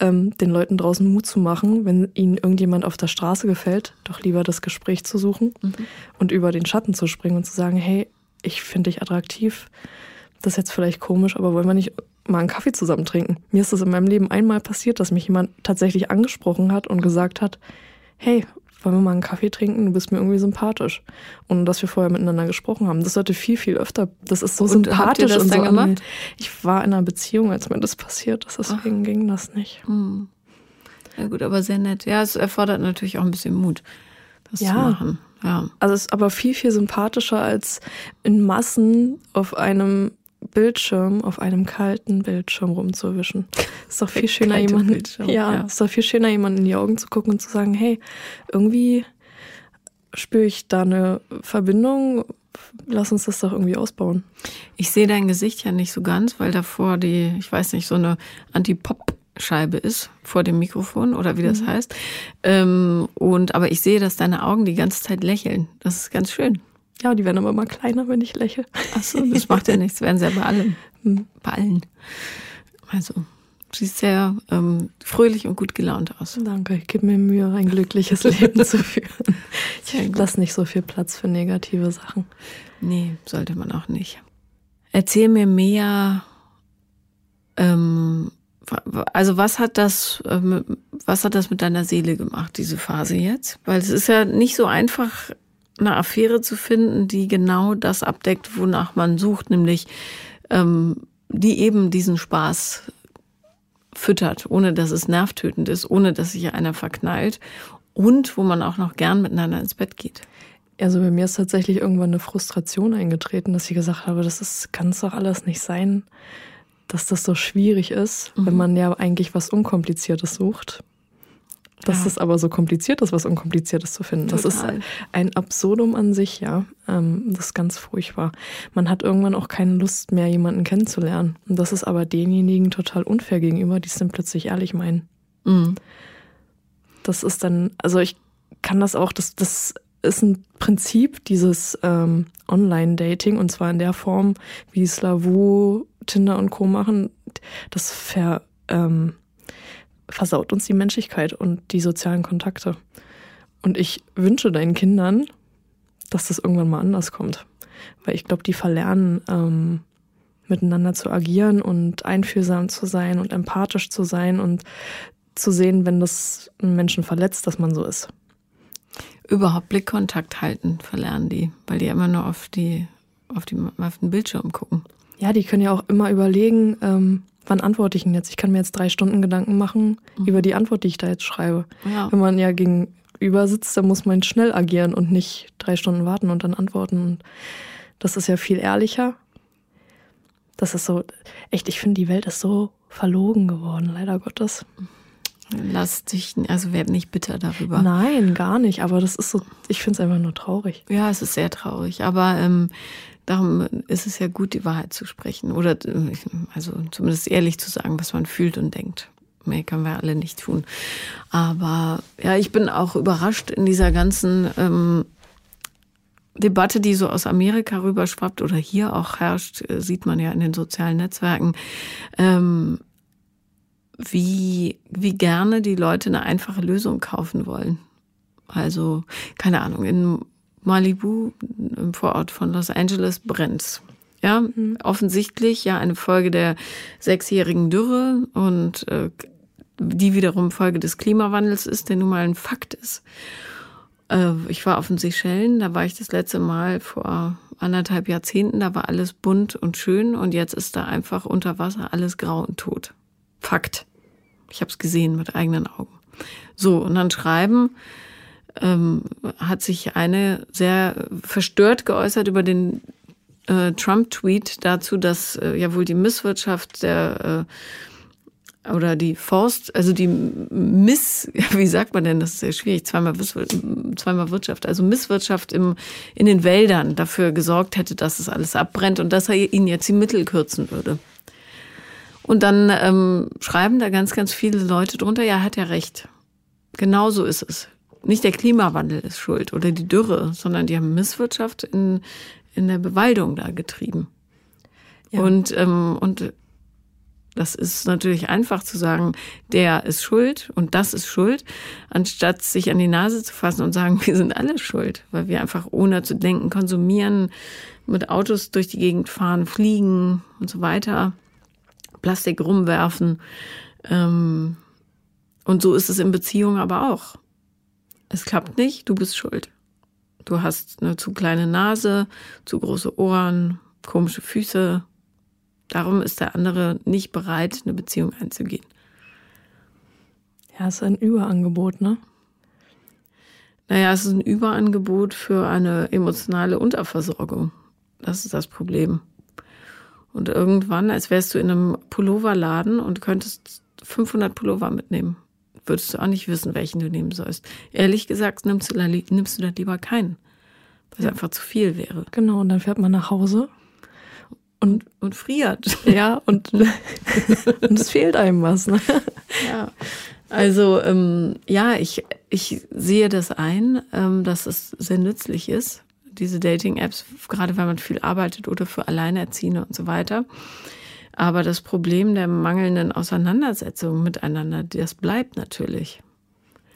ähm, den Leuten draußen Mut zu machen, wenn ihnen irgendjemand auf der Straße gefällt, doch lieber das Gespräch zu suchen mhm. und über den Schatten zu springen und zu sagen, hey, ich finde dich attraktiv. Das ist jetzt vielleicht komisch, aber wollen wir nicht mal einen Kaffee zusammen trinken? Mir ist das in meinem Leben einmal passiert, dass mich jemand tatsächlich angesprochen hat und gesagt hat, hey, wollen wir mal einen Kaffee trinken? Du bist mir irgendwie sympathisch. Und dass wir vorher miteinander gesprochen haben. Das sollte viel, viel öfter. Das ist so und sympathisch. Habt das und so gemacht? Ich war in einer Beziehung, als mir das passiert ist. Deswegen Ach. ging das nicht. Hm. Ja gut, aber sehr nett. Ja, es erfordert natürlich auch ein bisschen Mut, das ja. zu machen. Ja. Also es ist aber viel, viel sympathischer als in Massen auf einem Bildschirm, auf einem kalten Bildschirm rumzuwischen. Ist doch viel schöner, jemanden, ja, ja, ist doch viel schöner, jemanden in die Augen zu gucken und zu sagen, hey, irgendwie spüre ich da eine Verbindung. Lass uns das doch irgendwie ausbauen. Ich sehe dein Gesicht ja nicht so ganz, weil davor die, ich weiß nicht, so eine Anti-Pop Scheibe ist vor dem Mikrofon oder wie das mhm. heißt. Ähm, und aber ich sehe, dass deine Augen die ganze Zeit lächeln. Das ist ganz schön. Ja, die werden aber immer kleiner, wenn ich lächle. Ach so, das macht ja nichts. Werden sie ja bei allen. Mhm. Bei allen. Also, siehst sehr ähm, fröhlich und gut gelaunt aus. Danke, ich gebe mir Mühe, ein glückliches *laughs* Leben zu führen. Ich lasse nicht so viel Platz für negative Sachen. Nee, sollte man auch nicht. Erzähl mir mehr ähm, also was hat das, ähm, was hat das mit deiner Seele gemacht, diese Phase jetzt? Weil es ist ja nicht so einfach, eine Affäre zu finden, die genau das abdeckt, wonach man sucht, nämlich ähm, die eben diesen Spaß füttert, ohne dass es nervtötend ist, ohne dass sich einer verknallt und wo man auch noch gern miteinander ins Bett geht. Also bei mir ist tatsächlich irgendwann eine Frustration eingetreten, dass ich gesagt habe, das ist, kann es doch alles nicht sein dass das so schwierig ist, mhm. wenn man ja eigentlich was Unkompliziertes sucht. Dass ja. es aber so kompliziert ist, was Unkompliziertes zu finden. Total. Das ist ein Absurdum an sich, ja. Ähm, das ist ganz furchtbar. Man hat irgendwann auch keine Lust mehr, jemanden kennenzulernen. Und das ist aber denjenigen total unfair gegenüber, die es dann plötzlich ehrlich meinen. Mhm. Das ist dann, also ich kann das auch, das, das ist ein Prinzip dieses ähm, Online-Dating und zwar in der Form, wie Slavu, Tinder und Co. machen. Das ver, ähm, versaut uns die Menschlichkeit und die sozialen Kontakte. Und ich wünsche deinen Kindern, dass das irgendwann mal anders kommt. Weil ich glaube, die verlernen, ähm, miteinander zu agieren und einfühlsam zu sein und empathisch zu sein und zu sehen, wenn das einen Menschen verletzt, dass man so ist. Überhaupt Blickkontakt halten verlernen die, weil die immer nur auf die auf, die, auf den Bildschirm gucken. Ja, die können ja auch immer überlegen, ähm, wann antworte ich denn jetzt? Ich kann mir jetzt drei Stunden Gedanken machen mhm. über die Antwort, die ich da jetzt schreibe. Ja. Wenn man ja gegenüber sitzt, dann muss man schnell agieren und nicht drei Stunden warten und dann antworten. Und das ist ja viel ehrlicher. Das ist so, echt, ich finde, die Welt ist so verlogen geworden, leider Gottes. Lass dich, also werd nicht bitter darüber. Nein, gar nicht. Aber das ist so, ich finde es einfach nur traurig. Ja, es ist sehr traurig. Aber ähm, darum ist es ja gut, die Wahrheit zu sprechen. Oder also zumindest ehrlich zu sagen, was man fühlt und denkt. Mehr können wir alle nicht tun. Aber ja, ich bin auch überrascht in dieser ganzen ähm, Debatte, die so aus Amerika rüberschwappt oder hier auch herrscht, äh, sieht man ja in den sozialen Netzwerken. Ähm, wie, wie gerne die Leute eine einfache Lösung kaufen wollen. Also, keine Ahnung, in Malibu, im Vorort von Los Angeles, brennt's. Ja, mhm. offensichtlich ja eine Folge der sechsjährigen Dürre und äh, die wiederum Folge des Klimawandels ist, der nun mal ein Fakt ist. Äh, ich war auf den Seychellen, da war ich das letzte Mal vor anderthalb Jahrzehnten, da war alles bunt und schön und jetzt ist da einfach unter Wasser alles grau und tot. Fakt. Ich habe es gesehen mit eigenen Augen. So, und dann schreiben ähm, hat sich eine sehr verstört geäußert über den äh, Trump-Tweet dazu, dass äh, ja wohl die Misswirtschaft der äh, oder die Forst, also die Miss, *laughs* wie sagt man denn, das ist sehr schwierig, zweimal, zweimal Wirtschaft, also Misswirtschaft im, in den Wäldern dafür gesorgt hätte, dass es alles abbrennt und dass er ihnen jetzt die Mittel kürzen würde. Und dann ähm, schreiben da ganz, ganz viele Leute drunter, ja, hat ja recht. Genau so ist es. Nicht der Klimawandel ist schuld oder die Dürre, sondern die haben Misswirtschaft in, in der Bewaldung da getrieben. Ja. Und, ähm, und das ist natürlich einfach zu sagen, der ist schuld und das ist schuld, anstatt sich an die Nase zu fassen und sagen, *laughs* wir sind alle schuld, weil wir einfach ohne zu denken konsumieren, mit Autos durch die Gegend fahren, fliegen und so weiter. Plastik rumwerfen. Ähm, und so ist es in Beziehungen aber auch. Es klappt nicht, du bist schuld. Du hast eine zu kleine Nase, zu große Ohren, komische Füße. Darum ist der andere nicht bereit, eine Beziehung einzugehen. Ja, es ist ein Überangebot, ne? Naja, es ist ein Überangebot für eine emotionale Unterversorgung. Das ist das Problem. Und irgendwann, als wärst du in einem Pulloverladen und könntest 500 Pullover mitnehmen, würdest du auch nicht wissen, welchen du nehmen sollst. Ehrlich gesagt, nimmst du da, nimmst du da lieber keinen, weil es ja. einfach zu viel wäre. Genau, und dann fährt man nach Hause und, und friert. *laughs* Ja, und, *laughs* und es fehlt einem was. Ne? Ja. Also ähm, ja, ich, ich sehe das ein, ähm, dass es sehr nützlich ist diese Dating-Apps, gerade wenn man viel arbeitet oder für Alleinerziehende und so weiter. Aber das Problem der mangelnden Auseinandersetzung miteinander, das bleibt natürlich.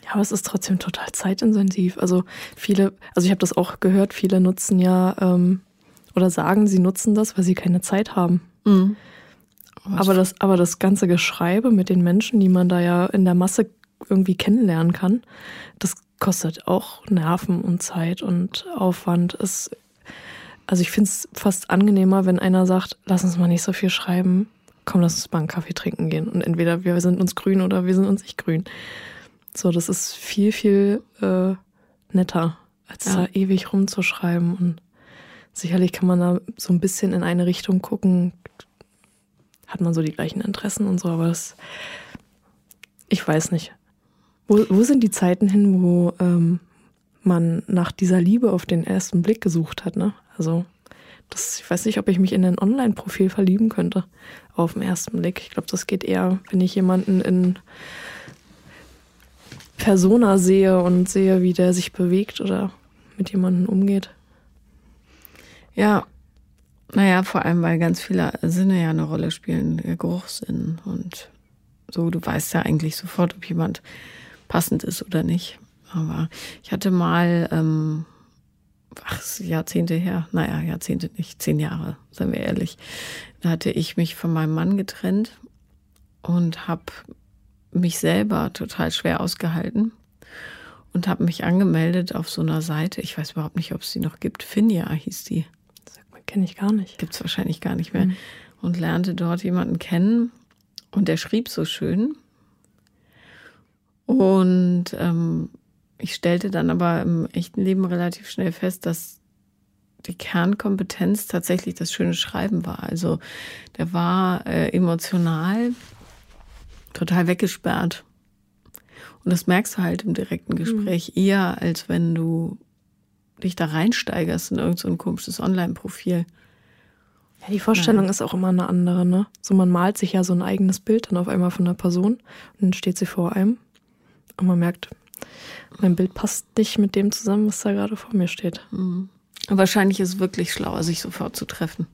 Ja, aber es ist trotzdem total zeitintensiv. Also viele, also ich habe das auch gehört, viele nutzen ja ähm, oder sagen, sie nutzen das, weil sie keine Zeit haben. Mhm. Aber das, aber das ganze Geschreibe mit den Menschen, die man da ja in der Masse irgendwie kennenlernen kann, das kostet auch Nerven und Zeit und Aufwand. Es, also ich finde es fast angenehmer, wenn einer sagt, lass uns mal nicht so viel schreiben, komm, lass uns mal einen Kaffee trinken gehen. Und entweder wir sind uns grün oder wir sind uns nicht grün. So, das ist viel, viel äh, netter, als ja. da ewig rumzuschreiben. Und sicherlich kann man da so ein bisschen in eine Richtung gucken, hat man so die gleichen Interessen und so, aber das, ich weiß nicht. Wo, wo sind die Zeiten hin, wo ähm, man nach dieser Liebe auf den ersten Blick gesucht hat? Ne? Also das, ich weiß nicht, ob ich mich in ein Online-Profil verlieben könnte auf den ersten Blick. Ich glaube, das geht eher, wenn ich jemanden in Persona sehe und sehe, wie der sich bewegt oder mit jemandem umgeht. Ja, naja, vor allem, weil ganz viele Sinne ja eine Rolle spielen, Geruchssinn und so. Du weißt ja eigentlich sofort, ob jemand passend ist oder nicht. Aber ich hatte mal ähm, ach, Jahrzehnte her, naja, Jahrzehnte nicht, zehn Jahre, seien wir ehrlich. Da hatte ich mich von meinem Mann getrennt und habe mich selber total schwer ausgehalten und habe mich angemeldet auf so einer Seite. Ich weiß überhaupt nicht, ob es die noch gibt. Finja hieß die. Kenne ich gar nicht. Gibt es wahrscheinlich gar nicht mehr. Mhm. Und lernte dort jemanden kennen und der schrieb so schön. Und ähm, ich stellte dann aber im echten Leben relativ schnell fest, dass die Kernkompetenz tatsächlich das schöne Schreiben war. Also der war äh, emotional total weggesperrt. Und das merkst du halt im direkten mhm. Gespräch mhm. eher, als wenn du dich da reinsteigerst in irgendein so komisches Online-Profil. Ja, die Vorstellung ja. ist auch immer eine andere, ne? So man malt sich ja so ein eigenes Bild dann auf einmal von einer Person und dann steht sie vor einem und man merkt, mein Bild passt nicht mit dem zusammen, was da gerade vor mir steht. Mhm. Wahrscheinlich ist es wirklich schlauer, sich sofort zu treffen.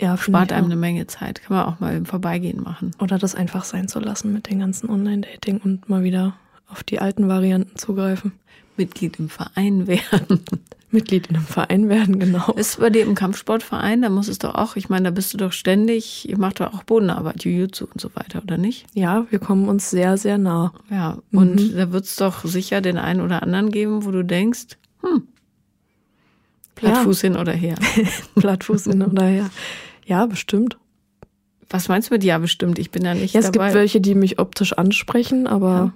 Ja, spart einem eine Menge Zeit. Kann man auch mal im Vorbeigehen machen. Oder das einfach sein zu lassen mit den ganzen Online-Dating und mal wieder auf die alten Varianten zugreifen. Mitglied im Verein werden. *laughs* Mitglied in einem Verein werden, genau. Ist bei dir im Kampfsportverein, da muss es doch auch, ich meine, da bist du doch ständig, ihr macht doch auch Bodenarbeit, Jiu-Jitsu und so weiter, oder nicht? Ja, wir kommen uns sehr, sehr nah. Ja, und mhm. da wird es doch sicher den einen oder anderen geben, wo du denkst, hm, Plattfuß ja. hin oder her. *laughs* Plattfuß hin oder her. Ja, bestimmt. Was meinst du mit ja bestimmt? Ich bin ja nicht ja, es dabei. gibt welche, die mich optisch ansprechen, aber.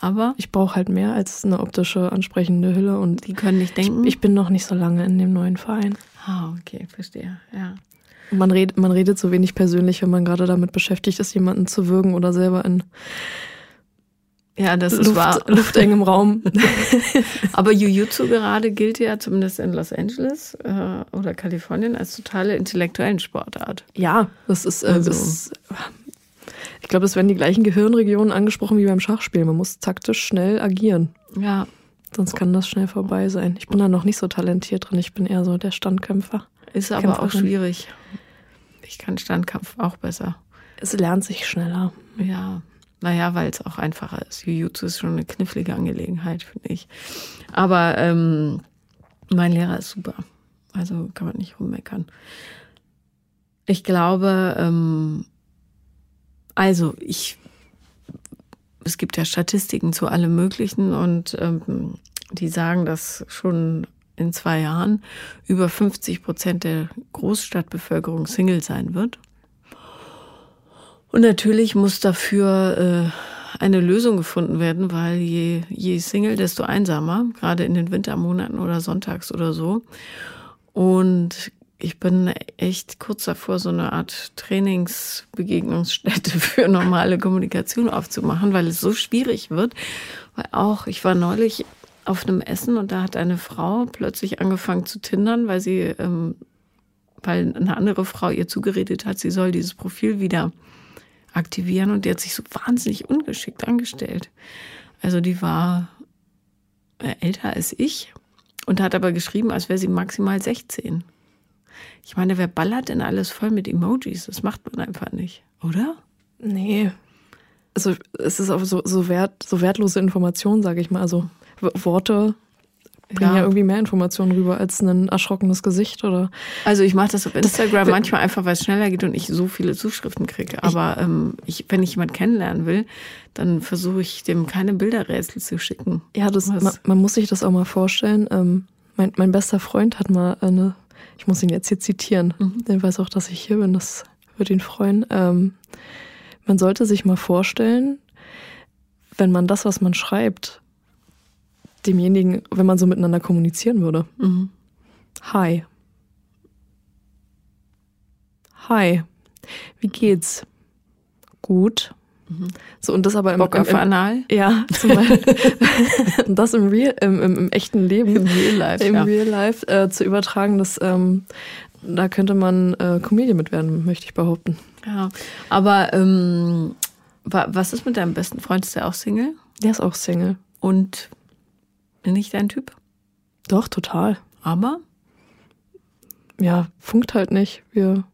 Aber ich brauche halt mehr als eine optische ansprechende Hülle und die können nicht denken. Ich, ich bin noch nicht so lange in dem neuen Verein. Ah, okay, verstehe. Ja. man redet, man redet so wenig persönlich, wenn man gerade damit beschäftigt ist, jemanden zu würgen oder selber in ja, das Luft, ist wahr. luftengem *laughs* Raum. Aber Jujutsu gerade gilt ja zumindest in Los Angeles äh, oder Kalifornien als totale intellektuellen Sportart. Ja, das ist, äh, also. das, ich glaube, es werden die gleichen Gehirnregionen angesprochen wie beim Schachspiel. Man muss taktisch schnell agieren. Ja. Sonst kann das schnell vorbei sein. Ich bin da noch nicht so talentiert drin. Ich bin eher so der Standkämpfer. Ist aber Kämpferin. auch schwierig. Ich kann Standkampf auch besser. Es lernt sich schneller. Ja. Naja, weil es auch einfacher ist. Jujutsu ist schon eine knifflige Angelegenheit, finde ich. Aber ähm, mein Lehrer ist super. Also kann man nicht rummeckern. Ich glaube, ähm, also ich, es gibt ja Statistiken zu allem Möglichen und ähm, die sagen, dass schon in zwei Jahren über 50 Prozent der Großstadtbevölkerung Single sein wird. Und natürlich muss dafür äh, eine Lösung gefunden werden, weil je, je Single, desto einsamer, gerade in den Wintermonaten oder sonntags oder so. Und ich bin echt kurz davor, so eine Art Trainingsbegegnungsstätte *laughs* für normale Kommunikation aufzumachen, weil es so schwierig wird. Weil auch, ich war neulich auf einem Essen und da hat eine Frau plötzlich angefangen zu tindern, weil sie, ähm, weil eine andere Frau ihr zugeredet hat, sie soll dieses Profil wieder aktivieren und die hat sich so wahnsinnig ungeschickt angestellt. Also die war äh, älter als ich und hat aber geschrieben, als wäre sie maximal 16. Ich meine, wer ballert denn alles voll mit Emojis? Das macht man einfach nicht, oder? Nee. Also es ist auch so, so, wert, so wertlose Information, sage ich mal. Also Worte bringen ja. ja. irgendwie mehr Informationen rüber als ein erschrockenes Gesicht oder. Also ich mache das auf Instagram das, manchmal einfach, weil es schneller geht und ich so viele Zuschriften kriege. Aber ähm, ich, wenn ich jemanden kennenlernen will, dann versuche ich dem keine Bilderrätsel zu schicken. Ja, das, man, man, muss sich das auch mal vorstellen. Ähm, mein, mein bester Freund hat mal eine, ich muss ihn jetzt hier zitieren, mhm. der weiß auch, dass ich hier bin, das würde ihn freuen. Ähm, man sollte sich mal vorstellen, wenn man das, was man schreibt, demjenigen, wenn man so miteinander kommunizieren würde. Mhm. Hi. Hi. Wie geht's? Gut. Mhm. So, und das aber im, Bock im, im Anal? Ja, *laughs* zum Beispiel. und das im, Real, im, im, im, echten Leben. Im Real Life. Im ja. Real Life äh, zu übertragen, das, ähm, da könnte man äh, Comedian mit werden, möchte ich behaupten. Ja, aber ähm, was ist mit deinem besten Freund? Ist der auch Single? Der ist auch Single. Und nicht dein Typ? Doch, total. Aber? Ja, funkt halt nicht. Wir,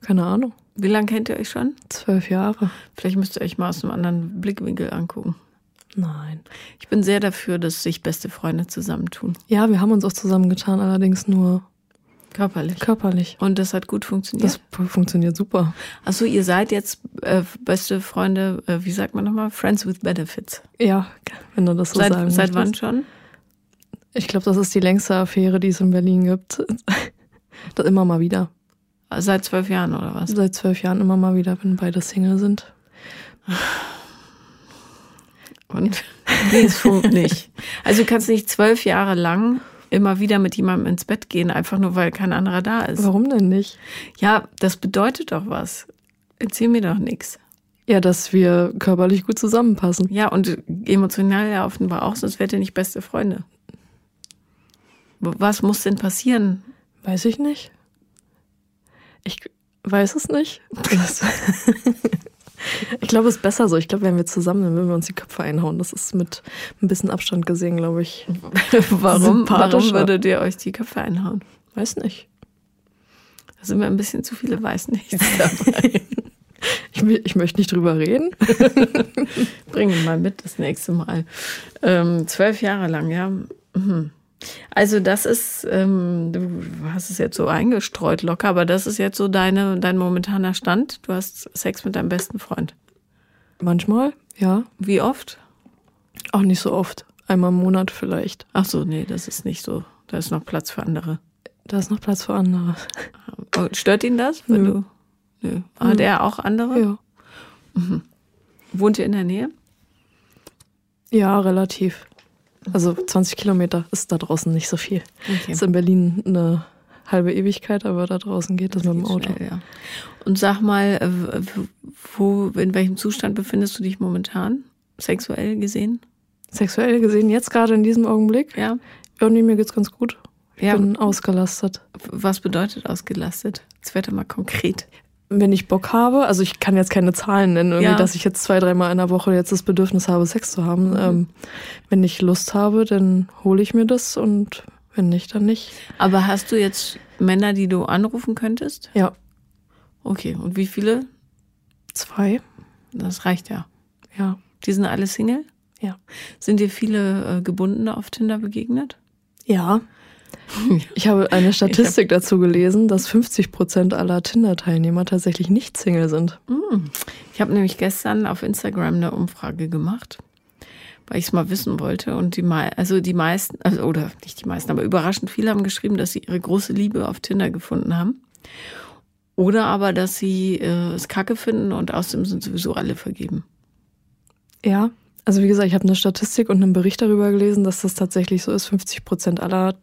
keine Ahnung. Wie lange kennt ihr euch schon? Zwölf Jahre. Vielleicht müsst ihr euch mal aus einem anderen Blickwinkel angucken. Nein. Ich bin sehr dafür, dass sich beste Freunde zusammentun. Ja, wir haben uns auch zusammengetan, allerdings nur Körperlich. körperlich. Und das hat gut funktioniert. Das fu- funktioniert super. Achso, ihr seid jetzt äh, beste Freunde, äh, wie sagt man nochmal? Friends with Benefits. Ja, wenn du das so seit sagen seit wann schon? Ich glaube, das ist die längste Affäre, die es in Berlin gibt. *laughs* das immer mal wieder. Seit zwölf Jahren oder was? Seit zwölf Jahren immer mal wieder, wenn beide Single sind. Und nee, es funkt nicht. *laughs* Also du kannst nicht zwölf Jahre lang immer wieder mit jemandem ins Bett gehen, einfach nur weil kein anderer da ist. Warum denn nicht? Ja, das bedeutet doch was. Erzähl mir doch nichts. Ja, dass wir körperlich gut zusammenpassen. Ja, und emotional ja offenbar auch, sonst wärt ihr nicht beste Freunde. Was muss denn passieren? Weiß ich nicht. Ich weiß es nicht. *laughs* Ich glaube, es ist besser so. Ich glaube, wenn wir zusammen sind, würden wir uns die Köpfe einhauen. Das ist mit ein bisschen Abstand gesehen, glaube ich. *laughs* Warum, warum würdet ihr euch die Köpfe einhauen? Weiß nicht. Da sind mir ein bisschen zu viele Weißnichts *laughs* dabei. Ich, ich möchte nicht drüber reden. Bring ihn mal mit das nächste Mal. Ähm, zwölf Jahre lang, ja. Mhm. Also das ist, ähm, du hast es jetzt so eingestreut locker, aber das ist jetzt so deine, dein momentaner Stand. Du hast Sex mit deinem besten Freund. Manchmal, ja. Wie oft? Auch nicht so oft. Einmal im Monat vielleicht. Ach so, nee, das ist nicht so. Da ist noch Platz für andere. Da ist noch Platz für andere. *laughs* Oh, Stört ihn das? Wenn Nö. du, nö. Hat er auch andere? Ja. Wohnt ihr in der Nähe? Ja, relativ. Also 20 Kilometer ist da draußen nicht so viel. Okay. Ist in Berlin eine halbe Ewigkeit, aber da draußen geht das mit dem Auto. Schnell, ja. Und sag mal, äh, wo, in welchem Zustand befindest du dich momentan? Sexuell gesehen? Sexuell gesehen, jetzt gerade in diesem Augenblick, Ja. nee, mir geht's ganz gut. Ich Ja. bin ausgelastet. Was bedeutet ausgelastet? Jetzt werde mal konkret. Wenn ich Bock habe, also ich kann jetzt keine Zahlen nennen, irgendwie, Ja. dass ich jetzt zwei, dreimal in der Woche jetzt das Bedürfnis habe, Sex zu haben. Mhm. Ähm, wenn ich Lust habe, dann hole ich mir das und wenn nicht, dann nicht. Aber hast du jetzt Männer, die du anrufen könntest? Ja, Okay. Und wie viele? zwei. Das reicht ja. Ja, Die sind alle Single? ja. Sind dir viele äh, Gebundene auf Tinder begegnet? Ja. *laughs* Ich habe eine Statistik dazu gelesen, dass 50 Prozent aller Tinder-Teilnehmer tatsächlich nicht Single sind. Hm. Ich habe nämlich gestern auf Instagram eine Umfrage gemacht, weil ich es mal wissen wollte. Und die, also die meisten, also, oder nicht die meisten, aber überraschend viele haben geschrieben, dass sie ihre große Liebe auf Tinder gefunden haben. Oder aber, dass sie äh, es kacke finden und außerdem sind sowieso alle vergeben. Ja, also wie gesagt, ich habe eine Statistik und einen Bericht darüber gelesen, dass das tatsächlich so ist. 50 Prozent aller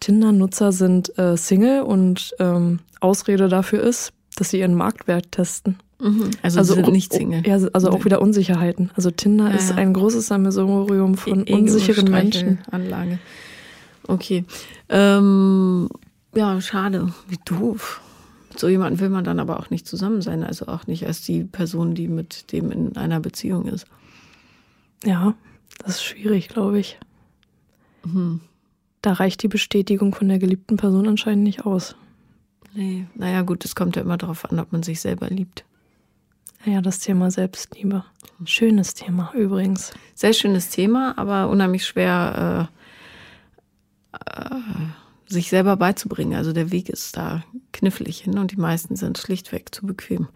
Tinder-Nutzer sind äh, Single und ähm, Ausrede dafür ist, dass sie ihren Marktwert testen. Also, sie sind nicht Single. Ja, also auch wieder Unsicherheiten. Also Tinder Ja, ist ja. ein großes Sammelsurium von Ego- unsicheren Menschen. Anlage. Okay. Ähm, ja, schade. Wie doof. Mit so jemandem will man dann aber auch nicht zusammen sein. Also auch nicht als die Person, die mit dem in einer Beziehung ist. Ja, das ist schwierig, glaube ich. Mhm. Da reicht die Bestätigung von der geliebten Person anscheinend nicht aus. Nee. Naja, gut, es kommt ja immer darauf an, ob man sich selber liebt. Ja, das Thema Selbstliebe. Schönes Thema übrigens. Sehr schönes Thema, aber unheimlich schwer, äh, äh, sich selber beizubringen. Also der Weg ist da knifflig hin und die meisten sind schlichtweg zu bequem.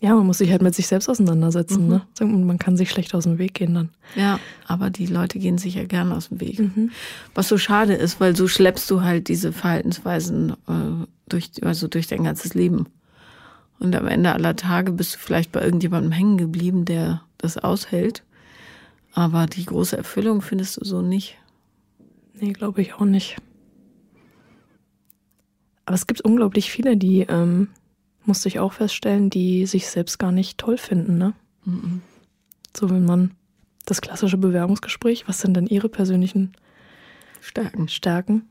Ja, man muss sich halt mit sich selbst auseinandersetzen. Ne? Und man kann sich schlecht aus dem Weg gehen dann. Ja, aber die Leute gehen sich ja gerne aus dem Weg. Was so schade ist, weil so schleppst du halt diese Verhaltensweisen äh, durch, also durch dein ganzes Leben. Und am Ende aller Tage bist du vielleicht bei irgendjemandem hängen geblieben, der das aushält. Aber die große Erfüllung findest du so nicht. Nee, glaube ich auch nicht. Aber es gibt unglaublich viele, die, ähm, musste ich auch feststellen, die sich selbst gar nicht toll finden. Ne? So, wenn man das klassische Bewerbungsgespräch, was sind denn ihre persönlichen Stärken. Stärken?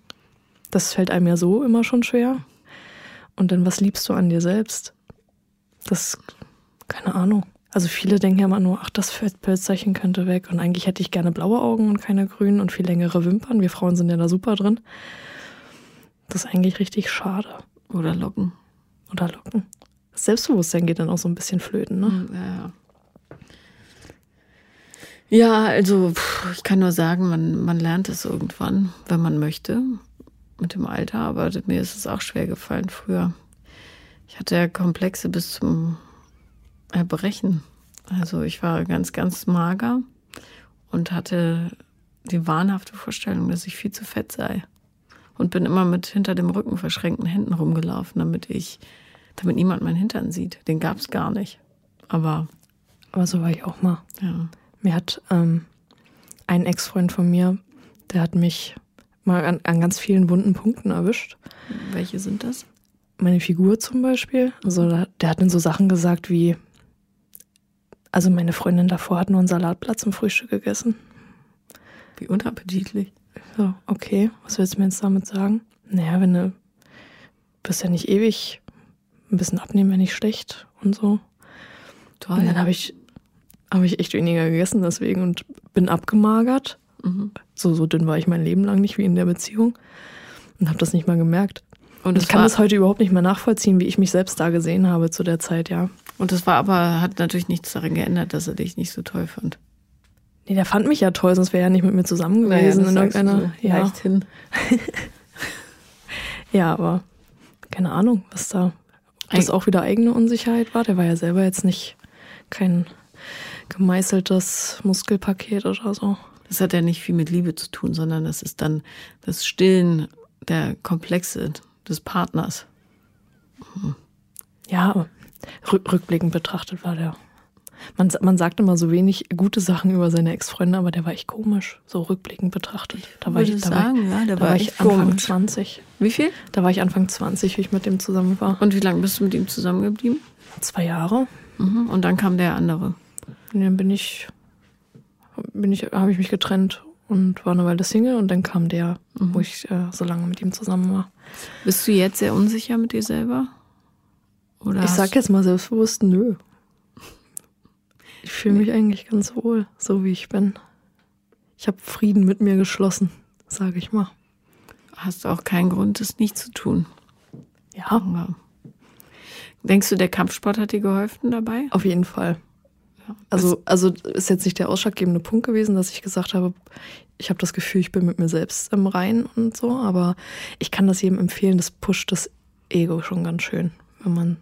Das fällt einem ja so immer schon schwer. Und dann, was liebst du an dir selbst? Das, keine Ahnung. Also viele denken ja immer nur, ach, das Fettpölzerchen könnte weg. Und eigentlich hätte ich gerne blaue Augen und keine grünen und viel längere Wimpern. Wir Frauen sind ja da super drin. Das ist eigentlich richtig schade. Oder Locken. Oder Locken. Selbstbewusstsein geht dann auch so ein bisschen flöten, ne? Ja, ja. Ja, also ich kann nur sagen, man, man lernt es irgendwann, wenn man möchte, mit dem Alter. Aber mir ist es auch schwer gefallen früher. Ich hatte ja Komplexe bis zum Erbrechen. Also ich war ganz, ganz mager und hatte die wahnhafte Vorstellung, dass ich viel zu fett sei. Und bin immer mit hinter dem Rücken verschränkten Händen rumgelaufen, damit ich, damit niemand meinen Hintern sieht. Den gab es gar nicht. Aber. Aber so war ich auch mal. Ja. Mir hat ähm, ein Ex-Freund von mir, der hat mich mal an, an ganz vielen wunden Punkten erwischt. Welche sind das? Meine Figur zum Beispiel. Also der hat dann so Sachen gesagt wie, also meine Freundin davor hat nur ein Salatblatt zum Frühstück gegessen. Wie unappetitlich. So, okay, was willst du mir jetzt damit sagen? Naja, wenn du bist ja nicht ewig ein bisschen abnehmen, wenn nicht schlecht und so. Toll. Und dann habe ich, hab ich echt weniger gegessen deswegen und bin abgemagert. Mhm. So, so dünn war ich mein Leben lang nicht wie in der Beziehung und habe das nicht mal gemerkt. Und ich kann das heute überhaupt nicht mehr nachvollziehen, wie ich mich selbst da gesehen habe zu der Zeit, ja. Und das war aber, hat natürlich nichts daran geändert, dass er dich nicht so toll fand. Nee, der fand mich ja toll, sonst wäre er nicht mit mir zusammen gewesen in irgendeiner. Ja, leicht hin. *laughs* ja, aber keine Ahnung, was da. Ob das auch wieder eigene Unsicherheit war. Der war ja selber jetzt nicht kein gemeißeltes Muskelpaket oder so. Das hat ja nicht viel mit Liebe zu tun, sondern das ist dann das Stillen der Komplexe des Partners. Ja, aber rück, rückblickend betrachtet war der. Man, man sagt immer so wenig gute Sachen über seine Ex-Freunde, aber der war echt komisch, so rückblickend betrachtet. Da war ich, da sagen, war, ja, der da war war echt ich Anfang komisch. 20. Wie viel? Da war ich Anfang 20, wie ich mit dem zusammen war. Und wie lange bist du mit ihm zusammengeblieben? Zwei Jahre. Mhm. Und dann kam der andere. Und dann bin ich, bin ich, habe ich mich getrennt und war eine Weile Single und dann kam der, wo ich äh, so lange mit ihm zusammen war. Bist du jetzt sehr unsicher mit dir selber? Oder Ich sag jetzt mal selbstbewusst, nö. Ich fühle mich eigentlich ganz wohl, so wie ich bin. Ich habe Frieden mit mir geschlossen, sage ich mal. hast du auch keinen Grund, das nicht zu tun. Ja, denkst du, der Kampfsport hat dir geholfen dabei? auf jeden Fall. Also, also ist jetzt nicht der ausschlaggebende Punkt gewesen, dass ich gesagt habe, ich habe das Gefühl, ich bin mit mir selbst im Reinen und so, aber ich kann das jedem empfehlen, das pusht das Ego schon ganz schön, wenn man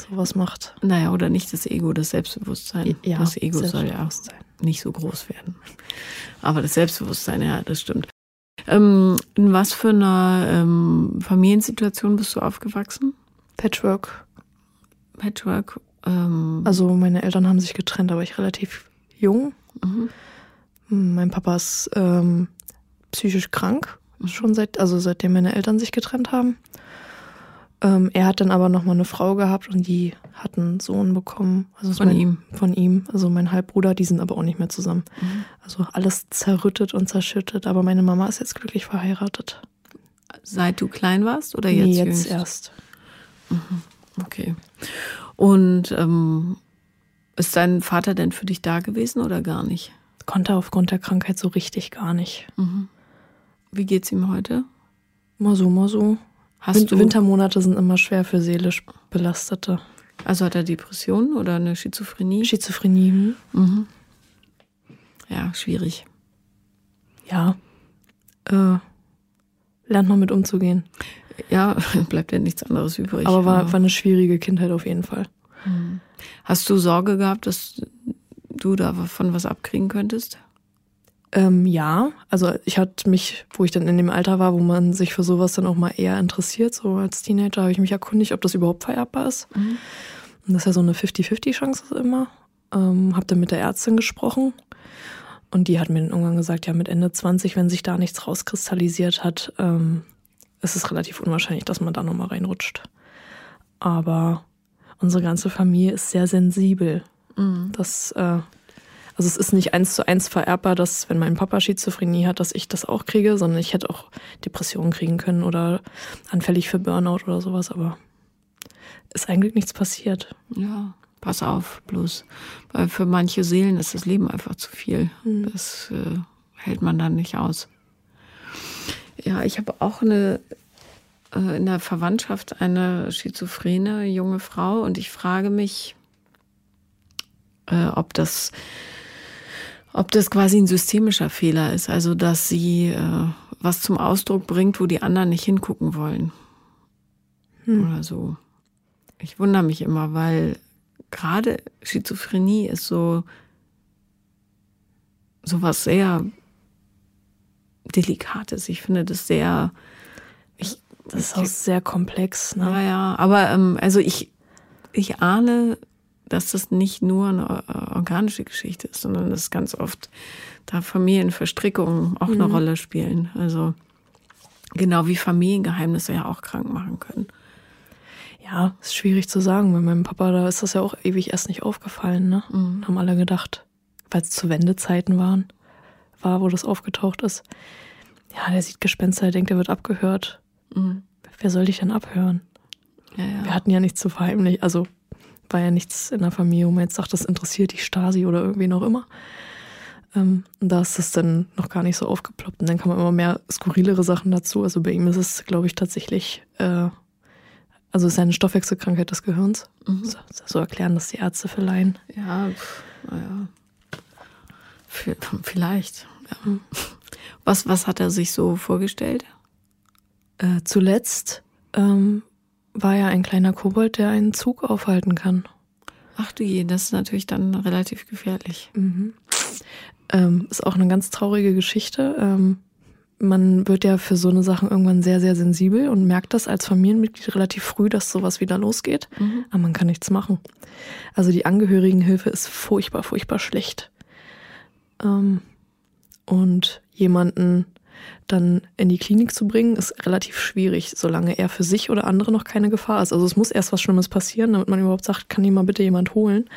sowas macht. Naja, oder nicht das Ego, das Selbstbewusstsein. Ja, das Ego soll ja auch nicht so groß werden. Aber das Selbstbewusstsein, ja, das stimmt. Ähm, in was für einer ähm, Familiensituation bist du aufgewachsen? Patchwork. Patchwork? Ähm, Also meine Eltern haben sich getrennt, war ich relativ jung. mhm. Mein Papa ist ähm, psychisch krank, schon seit, also seitdem meine Eltern sich getrennt haben. Ähm, er hat dann aber noch mal eine Frau gehabt und die hat einen Sohn bekommen. Also Von mein, ihm? Von ihm, also mein Halbbruder, die sind aber auch nicht mehr zusammen. Mhm. Also alles zerrüttet und zerschüttet, aber meine Mama ist jetzt glücklich verheiratet. Seit du klein warst oder jetzt? nee, jetzt jüngst? erst. Okay. Und ähm, ist dein Vater denn für dich da gewesen oder gar nicht? Konnte aufgrund der Krankheit so richtig gar nicht. Mhm. Wie geht's ihm heute? Mal so, mal so. Hast Win du, Wintermonate sind immer schwer für seelisch Belastete. also hat er Depressionen oder eine Schizophrenie? Schizophrenie, hm? mhm. Ja, schwierig. ja. Äh, lernt man mit umzugehen. Ja, *laughs* bleibt ja nichts anderes übrig. Aber war, war eine schwierige Kindheit auf jeden Fall. Hast du Sorge gehabt, dass du davon was abkriegen könntest? Ähm, ja, also ich hatte mich, wo ich dann in dem Alter war, wo man sich für sowas dann auch mal eher interessiert, so als Teenager, habe ich mich erkundigt, ob das überhaupt vererbbar ist. Und das ist ja so eine 50-50-Chance immer. Ähm, habe dann mit der Ärztin gesprochen und die hat mir dann irgendwann gesagt, ja, mit Ende 20, wenn sich da nichts rauskristallisiert hat, ähm, ist es relativ unwahrscheinlich, dass man da nochmal reinrutscht. Aber unsere ganze Familie ist sehr sensibel. Das, äh, also es ist nicht eins zu eins vererbbar, dass wenn mein Papa Schizophrenie hat, dass ich das auch kriege, sondern ich hätte auch Depressionen kriegen können oder anfällig für Burnout oder sowas, aber ist eigentlich nichts passiert. Ja, pass auf, bloß. Weil für manche Seelen ist das Leben einfach zu viel. Das äh, hält man dann nicht aus. Ja, ich habe auch eine äh, in der Verwandtschaft eine schizophrene junge Frau und ich frage mich, äh, ob das ob das quasi ein systemischer Fehler ist, also dass sie äh, was zum Ausdruck bringt, wo die anderen nicht hingucken wollen. Hm. Oder so. Ich wundere mich immer, weil gerade Schizophrenie ist so so was sehr Delikates. Ich finde das sehr. Ich, das ist auch sehr komplex. Ne? Naja, aber ähm, also ich, ich ahne, dass das nicht nur eine äh, organische Geschichte ist, sondern dass ganz oft da Familienverstrickungen auch mhm. eine Rolle spielen. Also genau wie Familiengeheimnisse ja auch krank machen können. Ja, ist schwierig zu sagen. Bei meinem Papa, da ist das ja auch ewig erst nicht aufgefallen. Ne? Mhm. Haben alle gedacht, weil es zu Wendezeiten waren, war, wo das aufgetaucht ist. Ja, der sieht Gespenster, der denkt, er wird abgehört. Mhm. Wer soll dich denn abhören? Ja, ja. Wir hatten ja nichts zu verheimlichen. Also war ja nichts in der Familie, wo man jetzt sagt, das interessiert die Stasi oder irgendwie noch immer. Ähm, da ist das dann noch gar nicht so aufgeploppt. Und dann kann man immer mehr skurrilere Sachen dazu. Also bei ihm ist es, glaube ich, tatsächlich, äh, also es ist eine Stoffwechselkrankheit des Gehirns. Mhm. So, so, erklären das die Ärzte verleihen. Ja, naja. Vielleicht. Ja. Was, was hat er sich so vorgestellt? Äh, zuletzt ähm, war ja ein kleiner Kobold, der einen Zug aufhalten kann. Ach du je, das ist natürlich dann relativ gefährlich. Mhm. Ähm, ist auch eine ganz traurige Geschichte. Ähm, man wird ja für so eine Sachen irgendwann sehr, sehr sensibel und merkt das als Familienmitglied relativ früh, dass sowas wieder losgeht. Mhm. Aber man kann nichts machen. Also die Angehörigenhilfe ist furchtbar, furchtbar schlecht. Ähm, und jemanden dann in die Klinik zu bringen, ist relativ schwierig, solange er für sich oder andere noch keine Gefahr ist. Also es muss erst was Schlimmes passieren, damit man überhaupt sagt, kann jemand bitte jemand holen.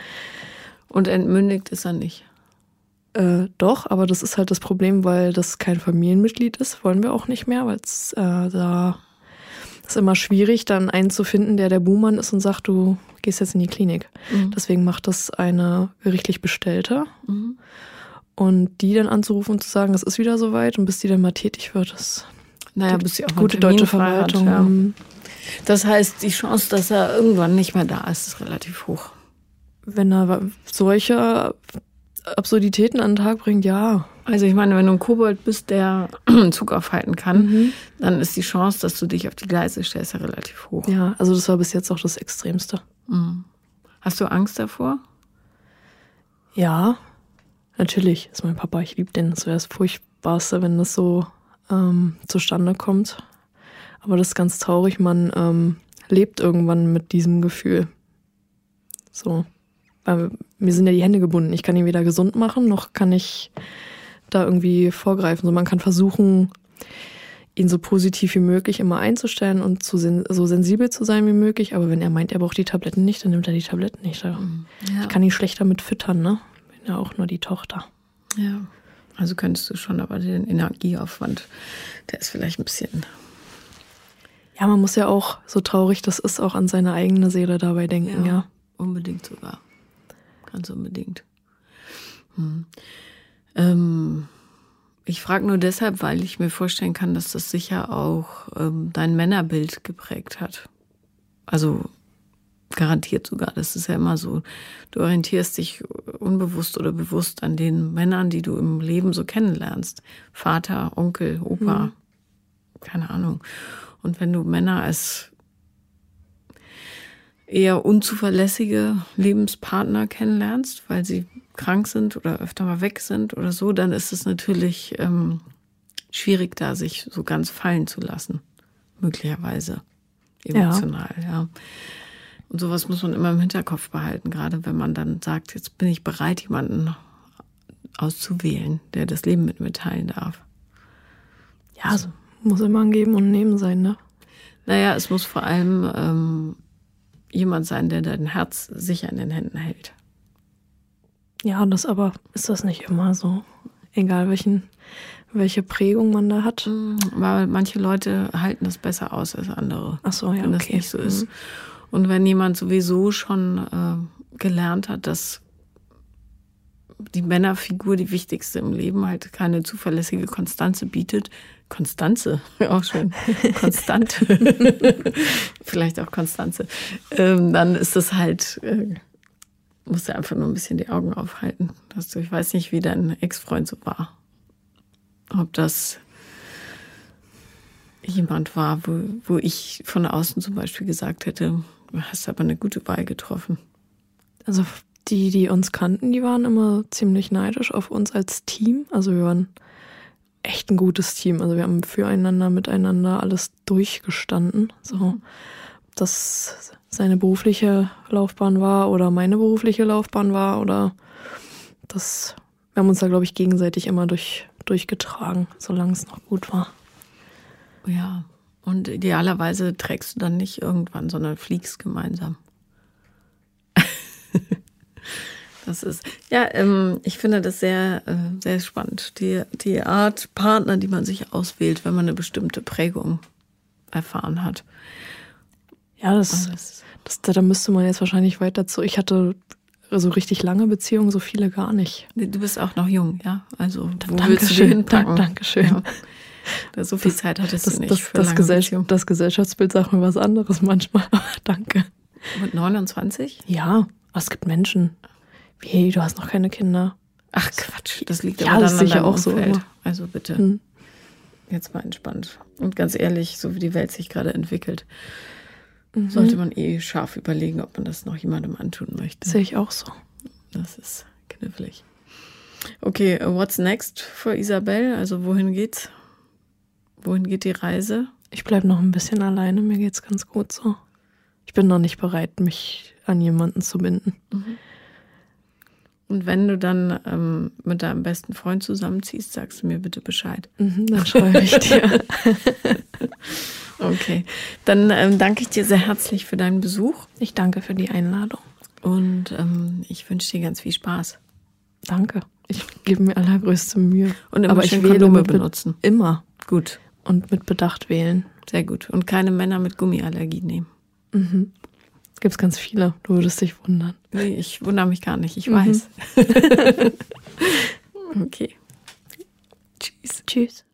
Und entmündigt ist er nicht. Äh, doch, aber das ist halt das Problem, weil das kein Familienmitglied ist, wollen wir auch nicht mehr, weil es äh, da ist immer schwierig, dann einen zu finden, der der Buhmann ist und sagt, du gehst jetzt in die Klinik. Mhm. Deswegen macht das eine gerichtlich Bestellte. Mhm. Und die dann anzurufen und zu sagen, es ist wieder soweit und bis die dann mal tätig wird, ist naja, bis sie auch gute deutsche Verwaltung. Hat, ja. Das heißt, die Chance, dass er irgendwann nicht mehr da ist, ist relativ hoch. Wenn er solche Absurditäten an den Tag bringt, ja. Also ich meine, wenn du ein Kobold bist, der einen *clears throat* Zug aufhalten kann, mhm. dann ist die Chance, dass du dich auf die Gleise stellst, ja relativ hoch. Ja, also das war bis jetzt auch das Extremste. Mhm. Hast du Angst davor? Ja, Natürlich ist mein Papa, ich liebe den. Das wäre das Furchtbarste, wenn das so ähm, zustande kommt. Aber das ist ganz traurig, man ähm, lebt irgendwann mit diesem Gefühl. So. Weil mir sind ja die Hände gebunden. Ich kann ihn weder gesund machen, noch kann ich da irgendwie vorgreifen. So, man kann versuchen, ihn so positiv wie möglich immer einzustellen und sen so sensibel zu sein wie möglich. Aber wenn er meint, er braucht die Tabletten nicht, dann nimmt er die Tabletten nicht. Mhm. Ja. Ich kann ihn schlecht damit füttern, ne? Ja auch nur die Tochter. Ja, also könntest du schon, aber den Energieaufwand, der ist vielleicht ein bisschen. Ja, man muss ja auch, so traurig das ist, auch an seine eigene Seele dabei denken, ja. ja. Unbedingt sogar. Ganz unbedingt. Hm. Ähm, ich frage nur deshalb, weil ich mir vorstellen kann, dass das sicher auch ähm, dein Männerbild geprägt hat. Also Garantiert sogar. Das ist ja immer so. Du orientierst dich unbewusst oder bewusst an den Männern, die du im Leben so kennenlernst. Vater, Onkel, Opa, mhm. keine Ahnung. Und wenn du Männer als eher unzuverlässige Lebenspartner kennenlernst, weil sie krank sind oder öfter mal weg sind oder so, dann ist es natürlich ähm, schwierig, da sich so ganz fallen zu lassen. Möglicherweise. Emotional, ja. ja. Und sowas muss man immer im Hinterkopf behalten, gerade wenn man dann sagt, jetzt bin ich bereit, jemanden auszuwählen, der das Leben mit mir teilen darf. Ja, also, muss immer ein Geben und Nehmen sein, ne? Naja, es muss vor allem ähm, jemand sein, der dein Herz sicher in den Händen hält. Ja, das aber ist das nicht immer so. Egal welchen, welche Prägung man da hat. Weil manche Leute halten das besser aus als andere. Ach so, ja, wenn okay. das nicht so ist. Mhm. Und wenn jemand sowieso schon äh, gelernt hat, dass die Männerfigur die wichtigste im Leben halt keine zuverlässige Konstanze bietet, Konstanze, *laughs* auch schön, *laughs* konstant, *laughs* vielleicht auch Konstanze, ähm, dann ist das halt, äh, musst dir einfach nur ein bisschen die Augen aufhalten. Dass du, ich weiß nicht, wie dein Ex-Freund so war. Ob das jemand war, wo, wo ich von außen zum Beispiel gesagt hätte, du hast aber eine gute Wahl getroffen. Also die, die uns kannten, die waren immer ziemlich neidisch auf uns als Team. Also wir waren echt ein gutes Team. Also wir haben füreinander, miteinander alles durchgestanden. So, mhm. dass seine berufliche Laufbahn war oder meine berufliche Laufbahn war oder das, wir haben uns da, glaube ich, gegenseitig immer durch, durchgetragen, solange es noch gut war. Ja, und idealerweise trägst du dann nicht irgendwann, sondern fliegst gemeinsam. *laughs* das ist, ja, ähm, ich finde das sehr, äh, sehr spannend. Die, die Art Partner, die man sich auswählt, wenn man eine bestimmte Prägung erfahren hat. Ja, das, das, das, da müsste man jetzt wahrscheinlich weiter zu. Ich hatte so richtig lange Beziehungen, so viele gar nicht. Du bist auch noch jung, ja. Also wo Dankeschön, willst du hinpacken? Dankeschön. Ja. So viel Zeit hattest das, du nicht. Das, für das, Gesell das Gesellschaftsbild sagt mir was anderes manchmal. *laughs* Danke. Mit 29? Ja, es gibt Menschen. Wie, du hast noch keine Kinder. Ach Quatsch, das liegt ja, aber das dann sicher auch so. Immer. Also bitte. Hm. Jetzt mal entspannt. Und ganz ehrlich, so wie die Welt sich gerade entwickelt, mhm. sollte man eh scharf überlegen, ob man das noch jemandem antun möchte. Sehe ich auch so. Das ist knifflig. Okay, what's next für Isabel? Also wohin geht's? Wohin geht die Reise? Ich bleibe noch ein bisschen alleine, mir geht's ganz gut so. Ich bin noch nicht bereit, mich an jemanden zu binden. Mhm. Und wenn du dann ähm, mit deinem besten Freund zusammenziehst, sagst du mir bitte Bescheid. Mhm, dann schreibe ich dir. *laughs* okay. Dann ähm, danke ich dir sehr herzlich für deinen Besuch. Ich danke für die Einladung. Und ähm, ich wünsche dir ganz viel Spaß. Danke. Ich gebe mir allergrößte Mühe. Und immer Aber ich wähle Kondome benutzen. Immer. Gut. Und mit Bedacht wählen. Sehr gut. Und keine Männer mit Gummiallergie nehmen. Mhm. Gibt es ganz viele. Du würdest dich wundern. Nee, ich wundere mich gar nicht. Ich mhm. weiß. *laughs* okay. Tschüss. Tschüss.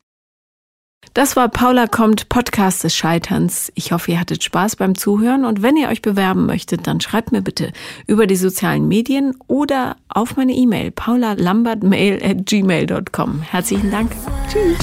Das war Paula kommt, Podcast des Scheiterns. Ich hoffe, ihr hattet Spaß beim Zuhören und wenn ihr euch bewerben möchtet, dann schreibt mir bitte über die sozialen Medien oder auf meine E-Mail paulalambertmail at gmail.com. Herzlichen Dank. Tschüss.